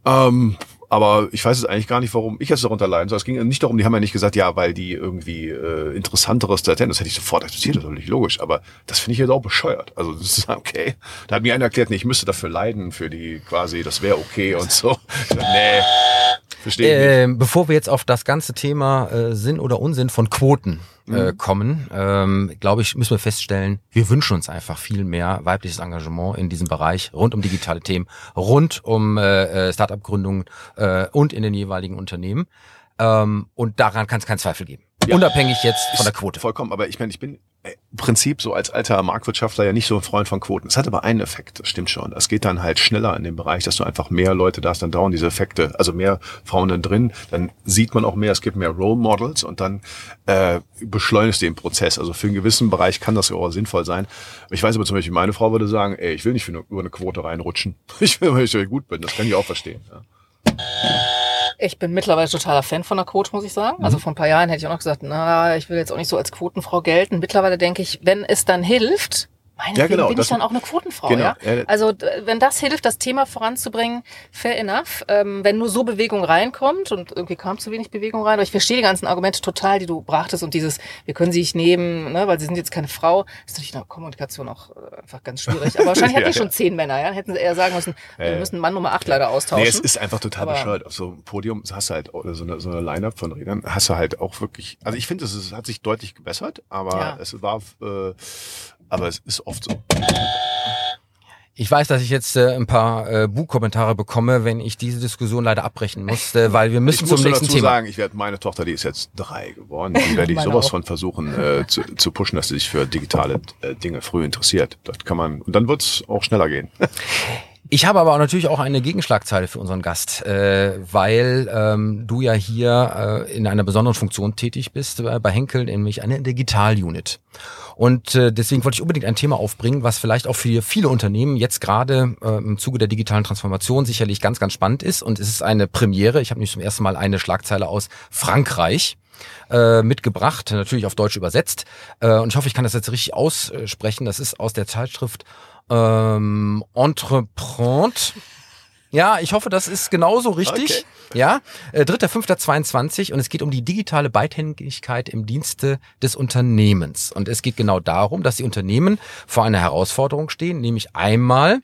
Ähm, aber ich weiß es eigentlich gar nicht, warum ich jetzt darunter leiden soll. Es ging nicht darum, die haben ja nicht gesagt, ja, weil die irgendwie äh, interessanteres da. Das hätte ich sofort akzeptiert, das ist natürlich logisch. Aber das finde ich jetzt auch bescheuert. Also das ist <laughs> okay. Da hat mir einer erklärt, nee, ich müsste dafür leiden, für die quasi, das wäre okay und so. nee. Verstehe äh, Bevor wir jetzt auf das ganze Thema äh, Sinn oder Unsinn von Quoten äh, mhm. kommen, ähm, glaube ich, müssen wir feststellen, wir wünschen uns einfach viel mehr weibliches Engagement in diesem Bereich rund um digitale Themen, rund um äh, äh Startup-Gründungen äh, und in den jeweiligen Unternehmen. Ähm, und daran kann es keinen Zweifel geben. Ja. Unabhängig jetzt von der Quote. Vollkommen, aber ich meine, ich bin Prinzip so als alter Marktwirtschaftler ja nicht so ein Freund von Quoten. Es hat aber einen Effekt, das stimmt schon. Es geht dann halt schneller in dem Bereich, dass du einfach mehr Leute da hast, dann dauern diese Effekte, also mehr Frauen dann drin, dann sieht man auch mehr, es gibt mehr Role Models und dann äh, beschleunigst du den Prozess. Also für einen gewissen Bereich kann das ja auch sinnvoll sein. Ich weiß aber zum Beispiel, meine Frau würde sagen, ey, ich will nicht für eine, über eine Quote reinrutschen. <laughs> Ich will, weil ich gut bin. Das kann ich auch verstehen. Ja. Ich bin mittlerweile totaler Fan von der Quote, muss ich sagen. Also mhm. vor ein paar Jahren hätte ich auch noch gesagt, na, ich will jetzt auch nicht so als Quotenfrau gelten. Mittlerweile denke ich, wenn es dann hilft, Meinetwegen ja, genau, bin ich dann auch eine Quotenfrau, genau, ja? Also wenn das hilft, das Thema voranzubringen, fair enough. Ähm, wenn nur so Bewegung reinkommt und irgendwie kam zu wenig Bewegung rein, aber ich verstehe die ganzen Argumente total, die du brachtest und dieses, wir können sie nicht nehmen, ne, weil sie sind jetzt keine Frau, ist natürlich in der Kommunikation auch äh, einfach ganz schwierig. Aber wahrscheinlich <laughs> hätten ja, die schon zehn Männer, ja? Hätten sie eher sagen müssen, wir müssen Mann Nummer acht leider austauschen. Nee, es ist einfach total aber, bescheuert. Auf so einem Podium hast du halt so eine, so eine Line-Up von Redern, hast du halt auch wirklich, also ich finde, es hat sich deutlich gebessert, aber ja. es war äh, aber es ist oft so. Ich weiß, dass ich jetzt äh, ein paar äh, Buchkommentare bekomme, wenn ich diese Diskussion leider abbrechen muss, äh, <laughs> weil wir müssen ich zum nächsten dazu Thema. sagen, ich werde meine Tochter, die ist jetzt drei geworden, die werde ich sowas auch. von versuchen äh, zu, zu pushen, dass sie sich für digitale äh, Dinge früh interessiert. Das kann man und dann wird's auch schneller gehen. <laughs> Ich habe aber natürlich auch eine Gegenschlagzeile für unseren Gast, äh, weil ähm, du ja hier äh, in einer besonderen Funktion tätig bist äh, bei Henkel, nämlich eine Digital-Unit. Und äh, deswegen wollte ich unbedingt ein Thema aufbringen, was vielleicht auch für viele Unternehmen jetzt gerade äh, im Zuge der digitalen Transformation sicherlich ganz, ganz spannend ist. Und es ist eine Premiere. Ich habe nicht zum ersten Mal eine Schlagzeile aus Frankreich äh, mitgebracht, natürlich auf Deutsch übersetzt. Äh, und ich hoffe, ich kann das jetzt richtig aussprechen. Das ist aus der Zeitschrift ähm, Entreprendre. Ja, ich hoffe, das ist genauso richtig. Okay. Ja, äh, 3.5.22 und es geht um die digitale Beidhändigkeit im Dienste des Unternehmens. Und es geht genau darum, dass die Unternehmen vor einer Herausforderung stehen, nämlich einmal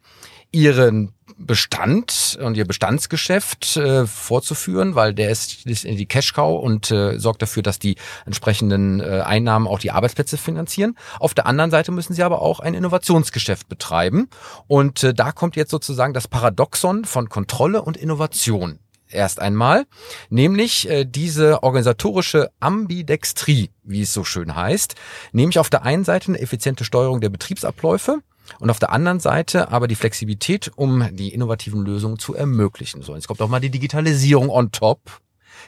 ihren Bestand und ihr Bestandsgeschäft äh, vorzuführen, weil der ist, ist in die Cash-Cow und äh, sorgt dafür, dass die entsprechenden äh, Einnahmen auch die Arbeitsplätze finanzieren. Auf der anderen Seite müssen sie aber auch ein Innovationsgeschäft betreiben. Und äh, da kommt jetzt sozusagen das Paradoxon von Kontrolle und Innovation erst einmal, nämlich äh, diese organisatorische Ambidextrie, wie es so schön heißt, nämlich auf der einen Seite eine effiziente Steuerung der Betriebsabläufe und auf der anderen Seite aber die Flexibilität, um die innovativen Lösungen zu ermöglichen. So, jetzt kommt auch mal die Digitalisierung on top,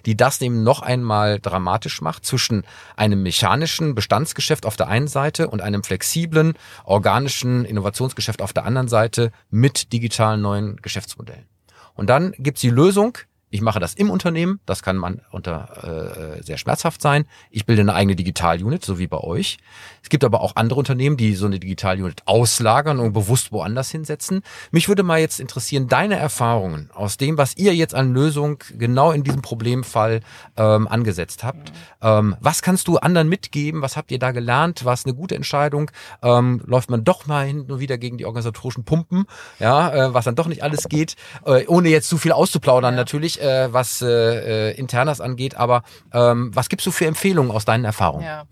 die das eben noch einmal dramatisch macht zwischen einem mechanischen Bestandsgeschäft auf der einen Seite und einem flexiblen, organischen Innovationsgeschäft auf der anderen Seite mit digitalen neuen Geschäftsmodellen. Und dann gibt's die Lösung, ich mache das im Unternehmen, das kann man unter äh, sehr schmerzhaft sein. Ich bilde eine eigene Digital-Unit, so wie bei euch. Es gibt aber auch andere Unternehmen, die so eine Digital-Unit auslagern und bewusst woanders hinsetzen. Mich würde mal jetzt interessieren, deine Erfahrungen aus dem, was ihr jetzt an Lösung genau in diesem Problemfall ähm, angesetzt habt. Ähm, was kannst du anderen mitgeben? Was habt ihr da gelernt? War es eine gute Entscheidung? Ähm, läuft man doch mal hin und wieder gegen die organisatorischen Pumpen? Ja, äh, was dann doch nicht alles geht, äh, ohne jetzt zu viel auszuplaudern ja. natürlich äh, was äh, äh, Internas angeht, aber ähm, was gibst du für Empfehlungen aus deinen Erfahrungen? Ja.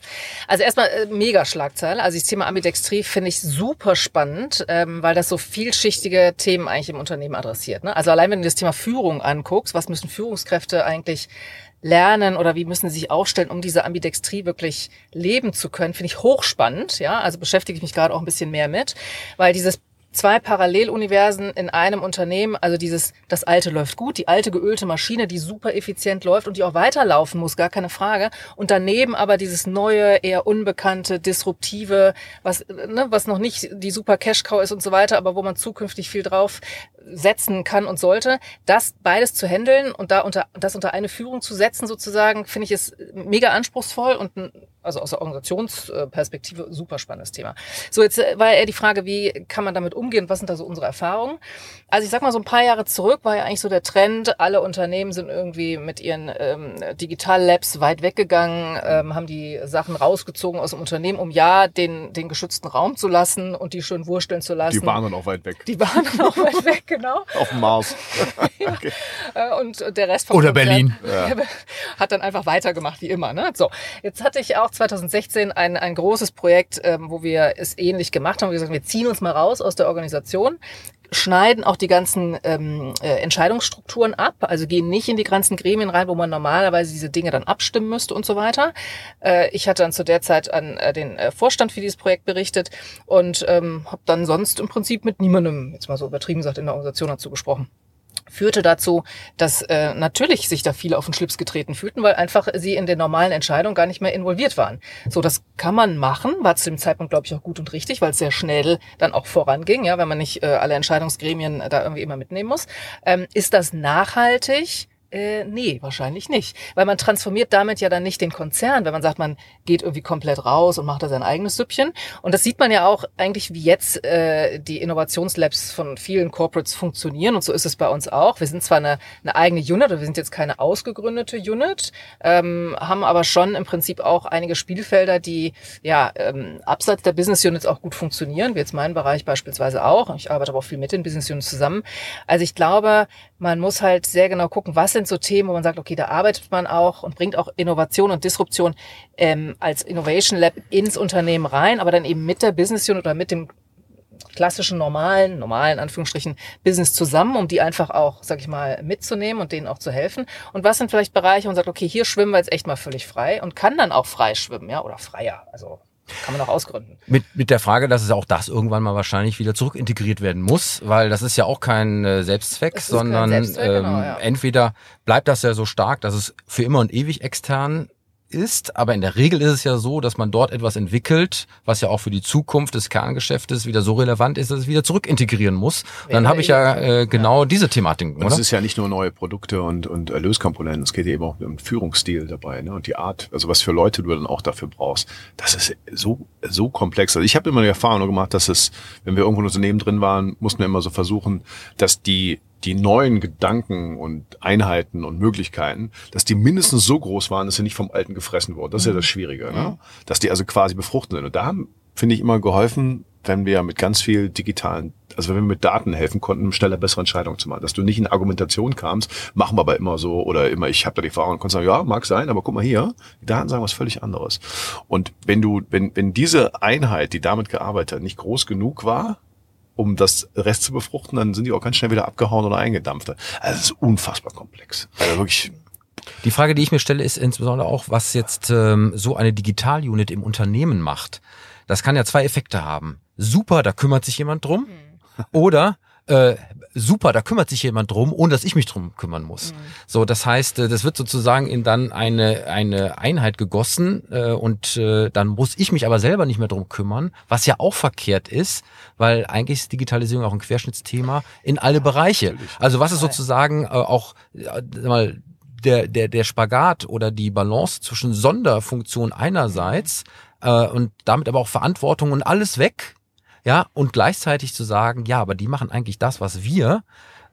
Also erstmal äh, mega Schlagzeile. Also das Thema Ambidextrie finde ich super spannend, ähm, weil das so vielschichtige Themen eigentlich im Unternehmen adressiert. Ne? Also allein wenn du das Thema Führung anguckst, was müssen Führungskräfte eigentlich lernen oder wie müssen sie sich aufstellen, um diese Ambidextrie wirklich leben zu können, finde ich hochspannend. Ja, also beschäftige ich mich gerade auch ein bisschen mehr mit, weil dieses zwei Paralleluniversen in einem Unternehmen, also dieses, das alte läuft gut, die alte geölte Maschine, die super effizient läuft und die auch weiterlaufen muss, gar keine Frage. Und daneben aber dieses neue, eher unbekannte, disruptive, was, ne, was noch nicht die super Cash-Cow ist und so weiter, aber wo man zukünftig viel drauf setzen kann und sollte, das beides zu handeln und da unter, das unter eine Führung zu setzen sozusagen, finde ich es mega anspruchsvoll und ein also aus der Organisationsperspektive super spannendes Thema. So, jetzt äh, war eher die Frage, wie kann man damit umgehen? Was sind da so unsere Erfahrungen? Also ich sag mal, so ein paar Jahre zurück war ja eigentlich so der Trend, alle Unternehmen sind irgendwie mit ihren ähm, Digital-Labs weit weggegangen, ähm, haben die Sachen rausgezogen aus dem Unternehmen, um ja den, den geschützten Raum zu lassen und die schön wursteln zu lassen. Die waren dann auch weit weg. Die waren dann auch weit weg, genau. Auf dem Mars. <laughs> okay. Äh, und der Rest vom Oder Berlin. Ja. <laughs> Hat dann einfach weitergemacht, wie immer. Ne? So, jetzt hatte ich auch 2016 ein, ein großes Projekt, ähm, wo wir es ähnlich gemacht haben. Wir gesagt, wir ziehen uns mal raus aus der Organisation, schneiden auch die ganzen ähm, äh, Entscheidungsstrukturen ab, also gehen nicht in die ganzen Gremien rein, wo man normalerweise diese Dinge dann abstimmen müsste und so weiter. Äh, ich hatte dann zu der Zeit an äh, den äh, Vorstand für dieses Projekt berichtet und ähm, habe dann sonst im Prinzip mit niemandem, jetzt mal so übertrieben gesagt, in der Organisation dazu gesprochen führte dazu, dass äh, natürlich sich da viele auf den Schlips getreten fühlten, weil einfach sie in den normalen Entscheidungen gar nicht mehr involviert waren. So, das kann man machen, war zu dem Zeitpunkt, glaube ich, auch gut und richtig, weil es sehr schnell dann auch voranging, ja, wenn man nicht äh, alle Entscheidungsgremien da irgendwie immer mitnehmen muss. Ähm, ist das nachhaltig? Äh, nee, wahrscheinlich nicht. Weil man transformiert damit ja dann nicht den Konzern, wenn man sagt, man geht irgendwie komplett raus und macht da sein eigenes Süppchen. Und das sieht man ja auch eigentlich, wie jetzt äh, die Innovationslabs von vielen Corporates funktionieren. Und so ist es bei uns auch. Wir sind zwar eine, eine eigene Unit, wir sind jetzt keine ausgegründete Unit, ähm, haben aber schon im Prinzip auch einige Spielfelder, die ja ähm, abseits der Business Units auch gut funktionieren, wie jetzt mein Bereich beispielsweise auch. Ich arbeite aber auch viel mit den Business Units zusammen. Also ich glaube, man muss halt sehr genau gucken, was sind so Themen, wo man sagt, okay, da arbeitet man auch und bringt auch Innovation und Disruption ähm, als Innovation Lab ins Unternehmen rein, aber dann eben mit der Business Unit oder mit dem klassischen normalen, normalen Anführungsstrichen Business zusammen, um die einfach auch, sag ich mal, mitzunehmen und denen auch zu helfen. Und was sind vielleicht Bereiche, wo man sagt, okay, hier schwimmen wir jetzt echt mal völlig frei und kann dann auch frei schwimmen, ja, oder freier. Also kann man auch ausgründen. Mit, mit der Frage, dass es auch das irgendwann mal wahrscheinlich wieder zurückintegriert werden muss, weil das ist ja auch kein äh, Selbstzweck, sondern Selbstzweck, genau, ähm, genau, ja. entweder bleibt das ja so stark, dass es für immer und ewig extern ist, aber in der Regel ist es ja so, dass man dort etwas entwickelt, was ja auch für die Zukunft des Kerngeschäftes wieder so relevant ist, dass es wieder zurückintegrieren muss. Und dann habe ich ja äh, genau ja. diese Thematik. Und es ist ja nicht nur neue Produkte und, und Erlöskomponenten, es geht eben auch um Führungsstil dabei ne? und die Art, also was für Leute du dann auch dafür brauchst. Das ist so so komplex. Also ich habe immer die Erfahrung gemacht, dass es, wenn wir irgendwo in Unternehmen drin waren, mussten wir immer so versuchen, dass die die neuen Gedanken und Einheiten und Möglichkeiten, dass die mindestens so groß waren, dass sie nicht vom Alten gefressen wurden. Das ist ja das Schwierige, ne? Dass die also quasi befruchten sind. Und da haben, finde ich, immer geholfen, wenn wir mit ganz viel digitalen, also wenn wir mit Daten helfen konnten, schneller bessere Entscheidungen zu machen. Dass du nicht in Argumentation kamst, machen wir aber immer so oder immer, ich habe da die Erfahrung und konntest sagen, ja, mag sein, aber guck mal hier, die Daten sagen was völlig anderes. Und wenn du, wenn, wenn diese Einheit, die damit gearbeitet hat, nicht groß genug war, um das Rest zu befruchten, dann sind die auch ganz schnell wieder abgehauen oder eingedampft. Also es ist unfassbar komplex. Also wirklich. Die Frage, die ich mir stelle, ist insbesondere auch, was jetzt ähm, so eine Digital-Unit im Unternehmen macht. Das kann ja zwei Effekte haben. Super, da kümmert sich jemand drum. Mhm. <laughs> <laughs> Oder äh, super, da kümmert sich jemand drum, ohne dass ich mich drum kümmern muss. Mhm. So, das heißt, äh, das wird sozusagen in dann eine, eine Einheit gegossen äh, und äh, dann muss ich mich aber selber nicht mehr drum kümmern, was ja auch verkehrt ist, weil eigentlich ist Digitalisierung auch ein Querschnittsthema in alle Bereiche. Also was ist sozusagen äh, auch äh, mal der, der, der Spagat oder die Balance zwischen Sonderfunktion einerseits äh, und damit aber auch Verantwortung und alles weg, ja, und gleichzeitig zu sagen, ja, aber die machen eigentlich das, was wir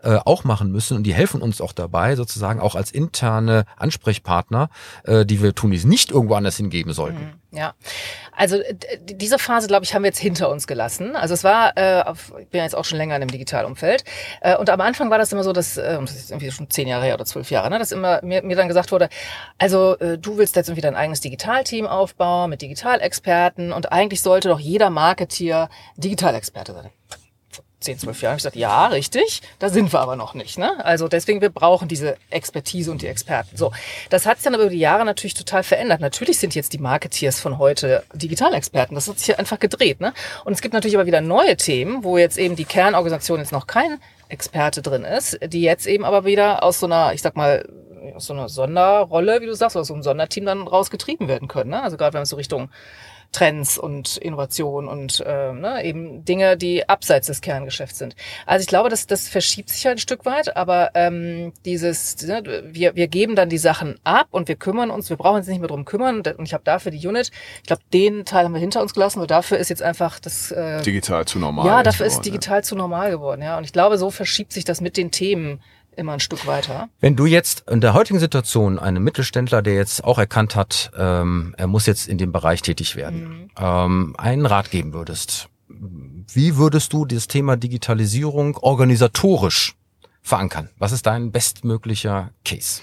äh, auch machen müssen und die helfen uns auch dabei, sozusagen auch als interne Ansprechpartner, äh, die wir Tunis nicht irgendwo anders hingeben sollten. Mhm, ja, also diese Phase, glaube ich, haben wir jetzt hinter uns gelassen. Also es war, äh, auf, ich bin ja jetzt auch schon länger in dem Digitalumfeld. Äh, und am Anfang war das immer so, dass, äh, das ist irgendwie schon zehn Jahre her oder zwölf Jahre, ne, dass immer mir, mir dann gesagt wurde, also äh, du willst jetzt irgendwie dein eigenes Digitalteam aufbauen mit Digitalexperten und eigentlich sollte doch jeder Marketeer Digitalexperte sein 10, 12 Jahren. Ich gesagt, ja, richtig, da sind wir aber noch nicht. Ne? Also deswegen, wir brauchen diese Expertise und die Experten. So, das hat sich dann über die Jahre natürlich total verändert. Natürlich sind jetzt die Marketeers von heute Digitalexperten. Das hat sich einfach gedreht. Ne? Und es gibt natürlich aber wieder neue Themen, wo jetzt eben die Kernorganisation jetzt noch kein Experte drin ist, die jetzt eben aber wieder aus so einer, ich sag mal, aus so einer Sonderrolle, wie du sagst, aus so einem Sonderteam dann rausgetrieben werden können. Ne? Also gerade wenn es so Richtung Trends und Innovation und äh, ne, eben Dinge, die abseits des Kerngeschäfts sind. Also ich glaube, das, das verschiebt sich halt ein Stück weit, aber ähm, dieses, ne, wir, wir geben dann die Sachen ab und wir kümmern uns, wir brauchen uns nicht mehr drum kümmern und ich habe dafür die Unit, ich glaube, den Teil haben wir hinter uns gelassen, weil dafür ist jetzt einfach das äh, digital zu normal. Ja, dafür ist digital ja. zu normal geworden, ja. Und ich glaube, so verschiebt sich das mit den Themen immer ein Stück weiter. Wenn du jetzt in der heutigen Situation einen Mittelständler, der jetzt auch erkannt hat, ähm, er muss jetzt in dem Bereich tätig werden, mhm. ähm, einen Rat geben würdest, wie würdest du das Thema Digitalisierung organisatorisch verankern? Was ist dein bestmöglicher Case?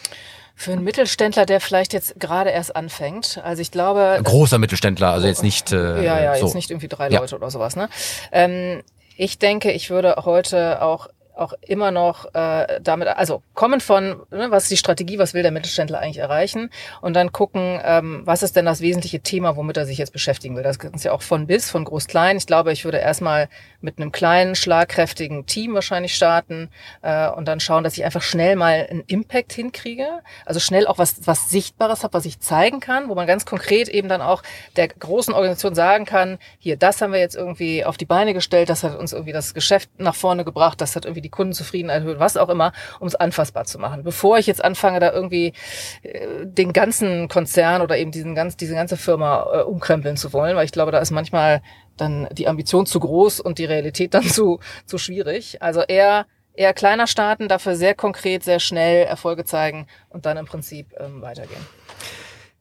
Für einen Mittelständler, der vielleicht jetzt gerade erst anfängt, also ich glaube. Großer Mittelständler, also jetzt nicht. Äh, ja, ja, so. jetzt nicht irgendwie drei Leute ja. oder sowas. Ne? Ähm, ich denke, ich würde heute auch auch immer noch äh, damit, also kommen von, ne, was ist die Strategie, was will der Mittelständler eigentlich erreichen und dann gucken, ähm, was ist denn das wesentliche Thema, womit er sich jetzt beschäftigen will. Das ist ja auch von bis, von groß klein. Ich glaube, ich würde erstmal mit einem kleinen, schlagkräftigen Team wahrscheinlich starten äh, und dann schauen, dass ich einfach schnell mal einen Impact hinkriege. Also schnell auch was, was Sichtbares habe, was ich zeigen kann, wo man ganz konkret eben dann auch der großen Organisation sagen kann, hier, das haben wir jetzt irgendwie auf die Beine gestellt, das hat uns irgendwie das Geschäft nach vorne gebracht, das hat irgendwie die die Kundenzufriedenheit erhöht, was auch immer, um es anfassbar zu machen. Bevor ich jetzt anfange, da irgendwie äh, den ganzen Konzern oder eben diesen ganz, diese ganze Firma äh, umkrempeln zu wollen, weil ich glaube, da ist manchmal dann die Ambition zu groß und die Realität <laughs> dann zu, zu schwierig. Also eher eher kleiner starten, dafür sehr konkret, sehr schnell Erfolge zeigen und dann im Prinzip ähm, weitergehen.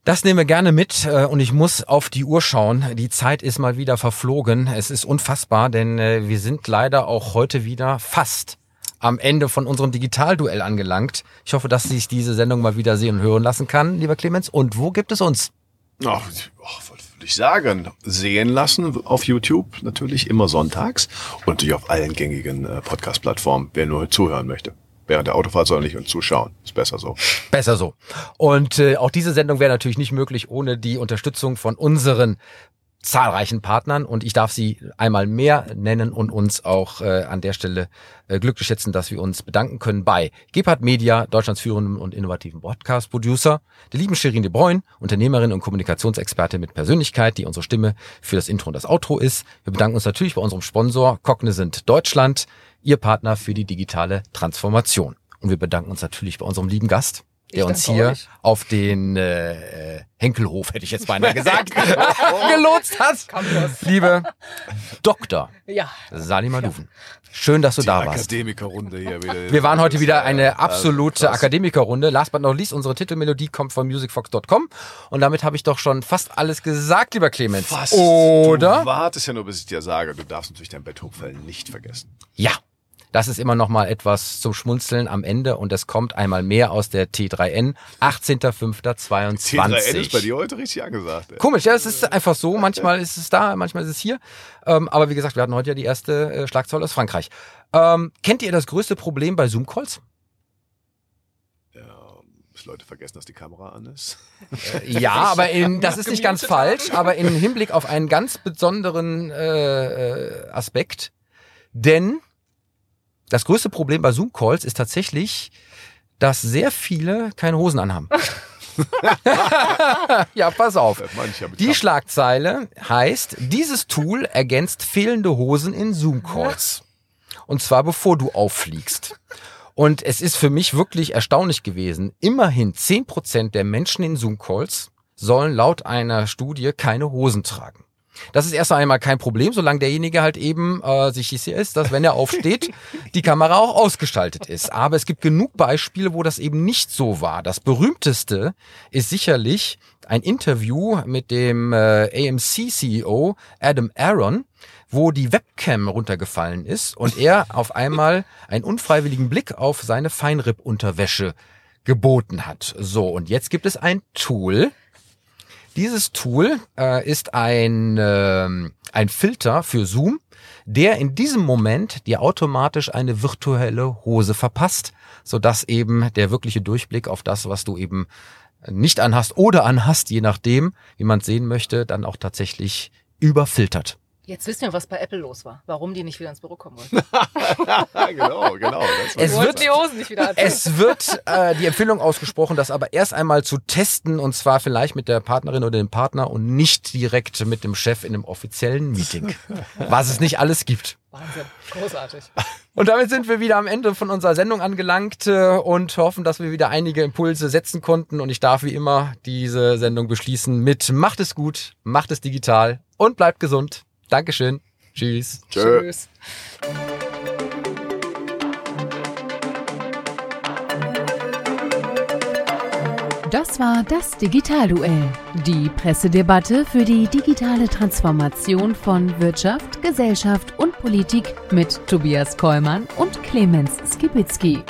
Das nehmen wir gerne mit äh, und ich muss auf die Uhr schauen. Die Zeit ist mal wieder verflogen. Es ist unfassbar, denn äh, wir sind leider auch heute wieder fast am Ende von unserem Digitalduell angelangt. Ich hoffe, dass sich diese Sendung mal wieder sehen und hören lassen kann, lieber Clemens. Und wo gibt es uns? Ach, oh, würde ich sagen, sehen lassen auf YouTube natürlich immer sonntags und natürlich auf allen gängigen äh, Podcast-Plattformen, wer nur zuhören möchte während der Autofahrt, sondern nicht und zuschauen. Ist besser so. Besser so. Und äh, auch diese Sendung wäre natürlich nicht möglich ohne die Unterstützung von unseren zahlreichen Partnern und ich darf sie einmal mehr nennen und uns auch äh, an der Stelle äh, glücklich schätzen, dass wir uns bedanken können bei Gebhard Media, Deutschlands führenden und innovativen Podcast-Producer, der lieben Shirin de Bruyne, Unternehmerin und Kommunikationsexperte mit Persönlichkeit, die unsere Stimme für das Intro und das Outro ist. Wir bedanken uns natürlich bei unserem Sponsor Cognizant Deutschland, Ihr Partner für die digitale Transformation. Und wir bedanken uns natürlich bei unserem lieben Gast, der uns hier euch. auf den äh, Henkelhof, hätte ich jetzt <laughs> beinahe gesagt, <laughs> gelotst hat. Liebe Dr. Ja. Salima Duven. Schön, dass du Die da warst. Akademikerrunde hier wieder. Wir waren heute wieder eine absolute Akademikerrunde. Last but not least, unsere Titelmelodie kommt von musicfox.com und damit habe ich doch schon fast alles gesagt, lieber Clemens. Fast. Oder? Du wartest ja nur, bis ich dir sage, du darfst natürlich dein Bett hochfällen nicht vergessen. Ja, das ist immer noch mal etwas zum Schmunzeln am Ende und es kommt einmal mehr aus der T3N. 18.05.22. T3N ist bei dir heute richtig angesagt. Ey. Komisch, ja, es ist einfach so. Manchmal ist es da, manchmal ist es hier. Ähm, aber wie gesagt, wir hatten heute ja die erste äh, Schlagzeile aus Frankreich. Ähm, kennt ihr das größte Problem bei Zoom-Calls? dass Leute vergessen, dass die Kamera an ist. Äh, ja, <laughs> aber in, das ist nicht ganz falsch, aber im Hinblick auf einen ganz besonderen äh, äh Aspekt. Denn das größte Problem bei Zoom-Calls ist tatsächlich, dass sehr viele keine Hosen anhaben. <laughs> ja, pass auf. Die Schlagzeile heißt, dieses Tool ergänzt fehlende Hosen in Zoom-Calls. Und zwar bevor du auffliegst. Und es ist für mich wirklich erstaunlich gewesen. Immerhin zehn Prozent der Menschen in Zoom-Calls sollen laut einer Studie keine Hosen tragen. Das ist erst einmal kein Problem, solange derjenige halt eben äh, sich sicher ist, dass wenn er aufsteht, <laughs> die Kamera auch ausgestaltet ist. Aber es gibt genug Beispiele, wo das eben nicht so war. Das berühmteste ist sicherlich ein Interview mit dem äh, AMC-CEO Adam Aaron, wo die Webcam runtergefallen ist und er auf einmal einen unfreiwilligen Blick auf seine Feinripp-Unterwäsche geboten hat. So, und jetzt gibt es ein Tool, Dieses Tool äh, ist ein, äh, ein Filter für Zoom, der in diesem Moment dir automatisch eine virtuelle Hose verpasst, sodass eben der wirkliche Durchblick auf das, was du eben nicht anhast oder anhast, je nachdem, wie man es sehen möchte, dann auch tatsächlich überfiltert. Jetzt wissen wir, was bei Apple los war. Warum die nicht wieder ins Büro kommen wollten. <laughs> genau, genau. Es wird, die Hosen nicht wieder anziehen. es wird äh, die Empfehlung ausgesprochen, das aber erst einmal zu testen und zwar vielleicht mit der Partnerin oder dem Partner und nicht direkt mit dem Chef in einem offiziellen Meeting. <laughs> Was es nicht alles gibt. Wahnsinn. Großartig. Und damit sind wir wieder am Ende von unserer Sendung angelangt äh, und hoffen, dass wir wieder einige Impulse setzen konnten. Und ich darf wie immer diese Sendung beschließen mit Macht es gut, macht es digital und bleibt gesund. Dankeschön. Tschüss. Tschö. Tschüss. Das war das Digitalduell, die Pressedebatte für die digitale Transformation von Wirtschaft, Gesellschaft und Politik mit Tobias Kollmann und Clemens Skibitzky.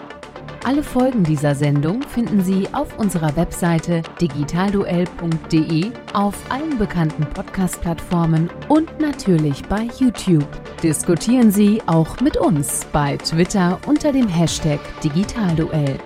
Alle Folgen dieser Sendung finden Sie auf unserer Webseite digitalduell.de, auf allen bekannten Podcast-Plattformen und natürlich bei YouTube. Diskutieren Sie auch mit uns bei Twitter unter dem Hashtag Digitalduell.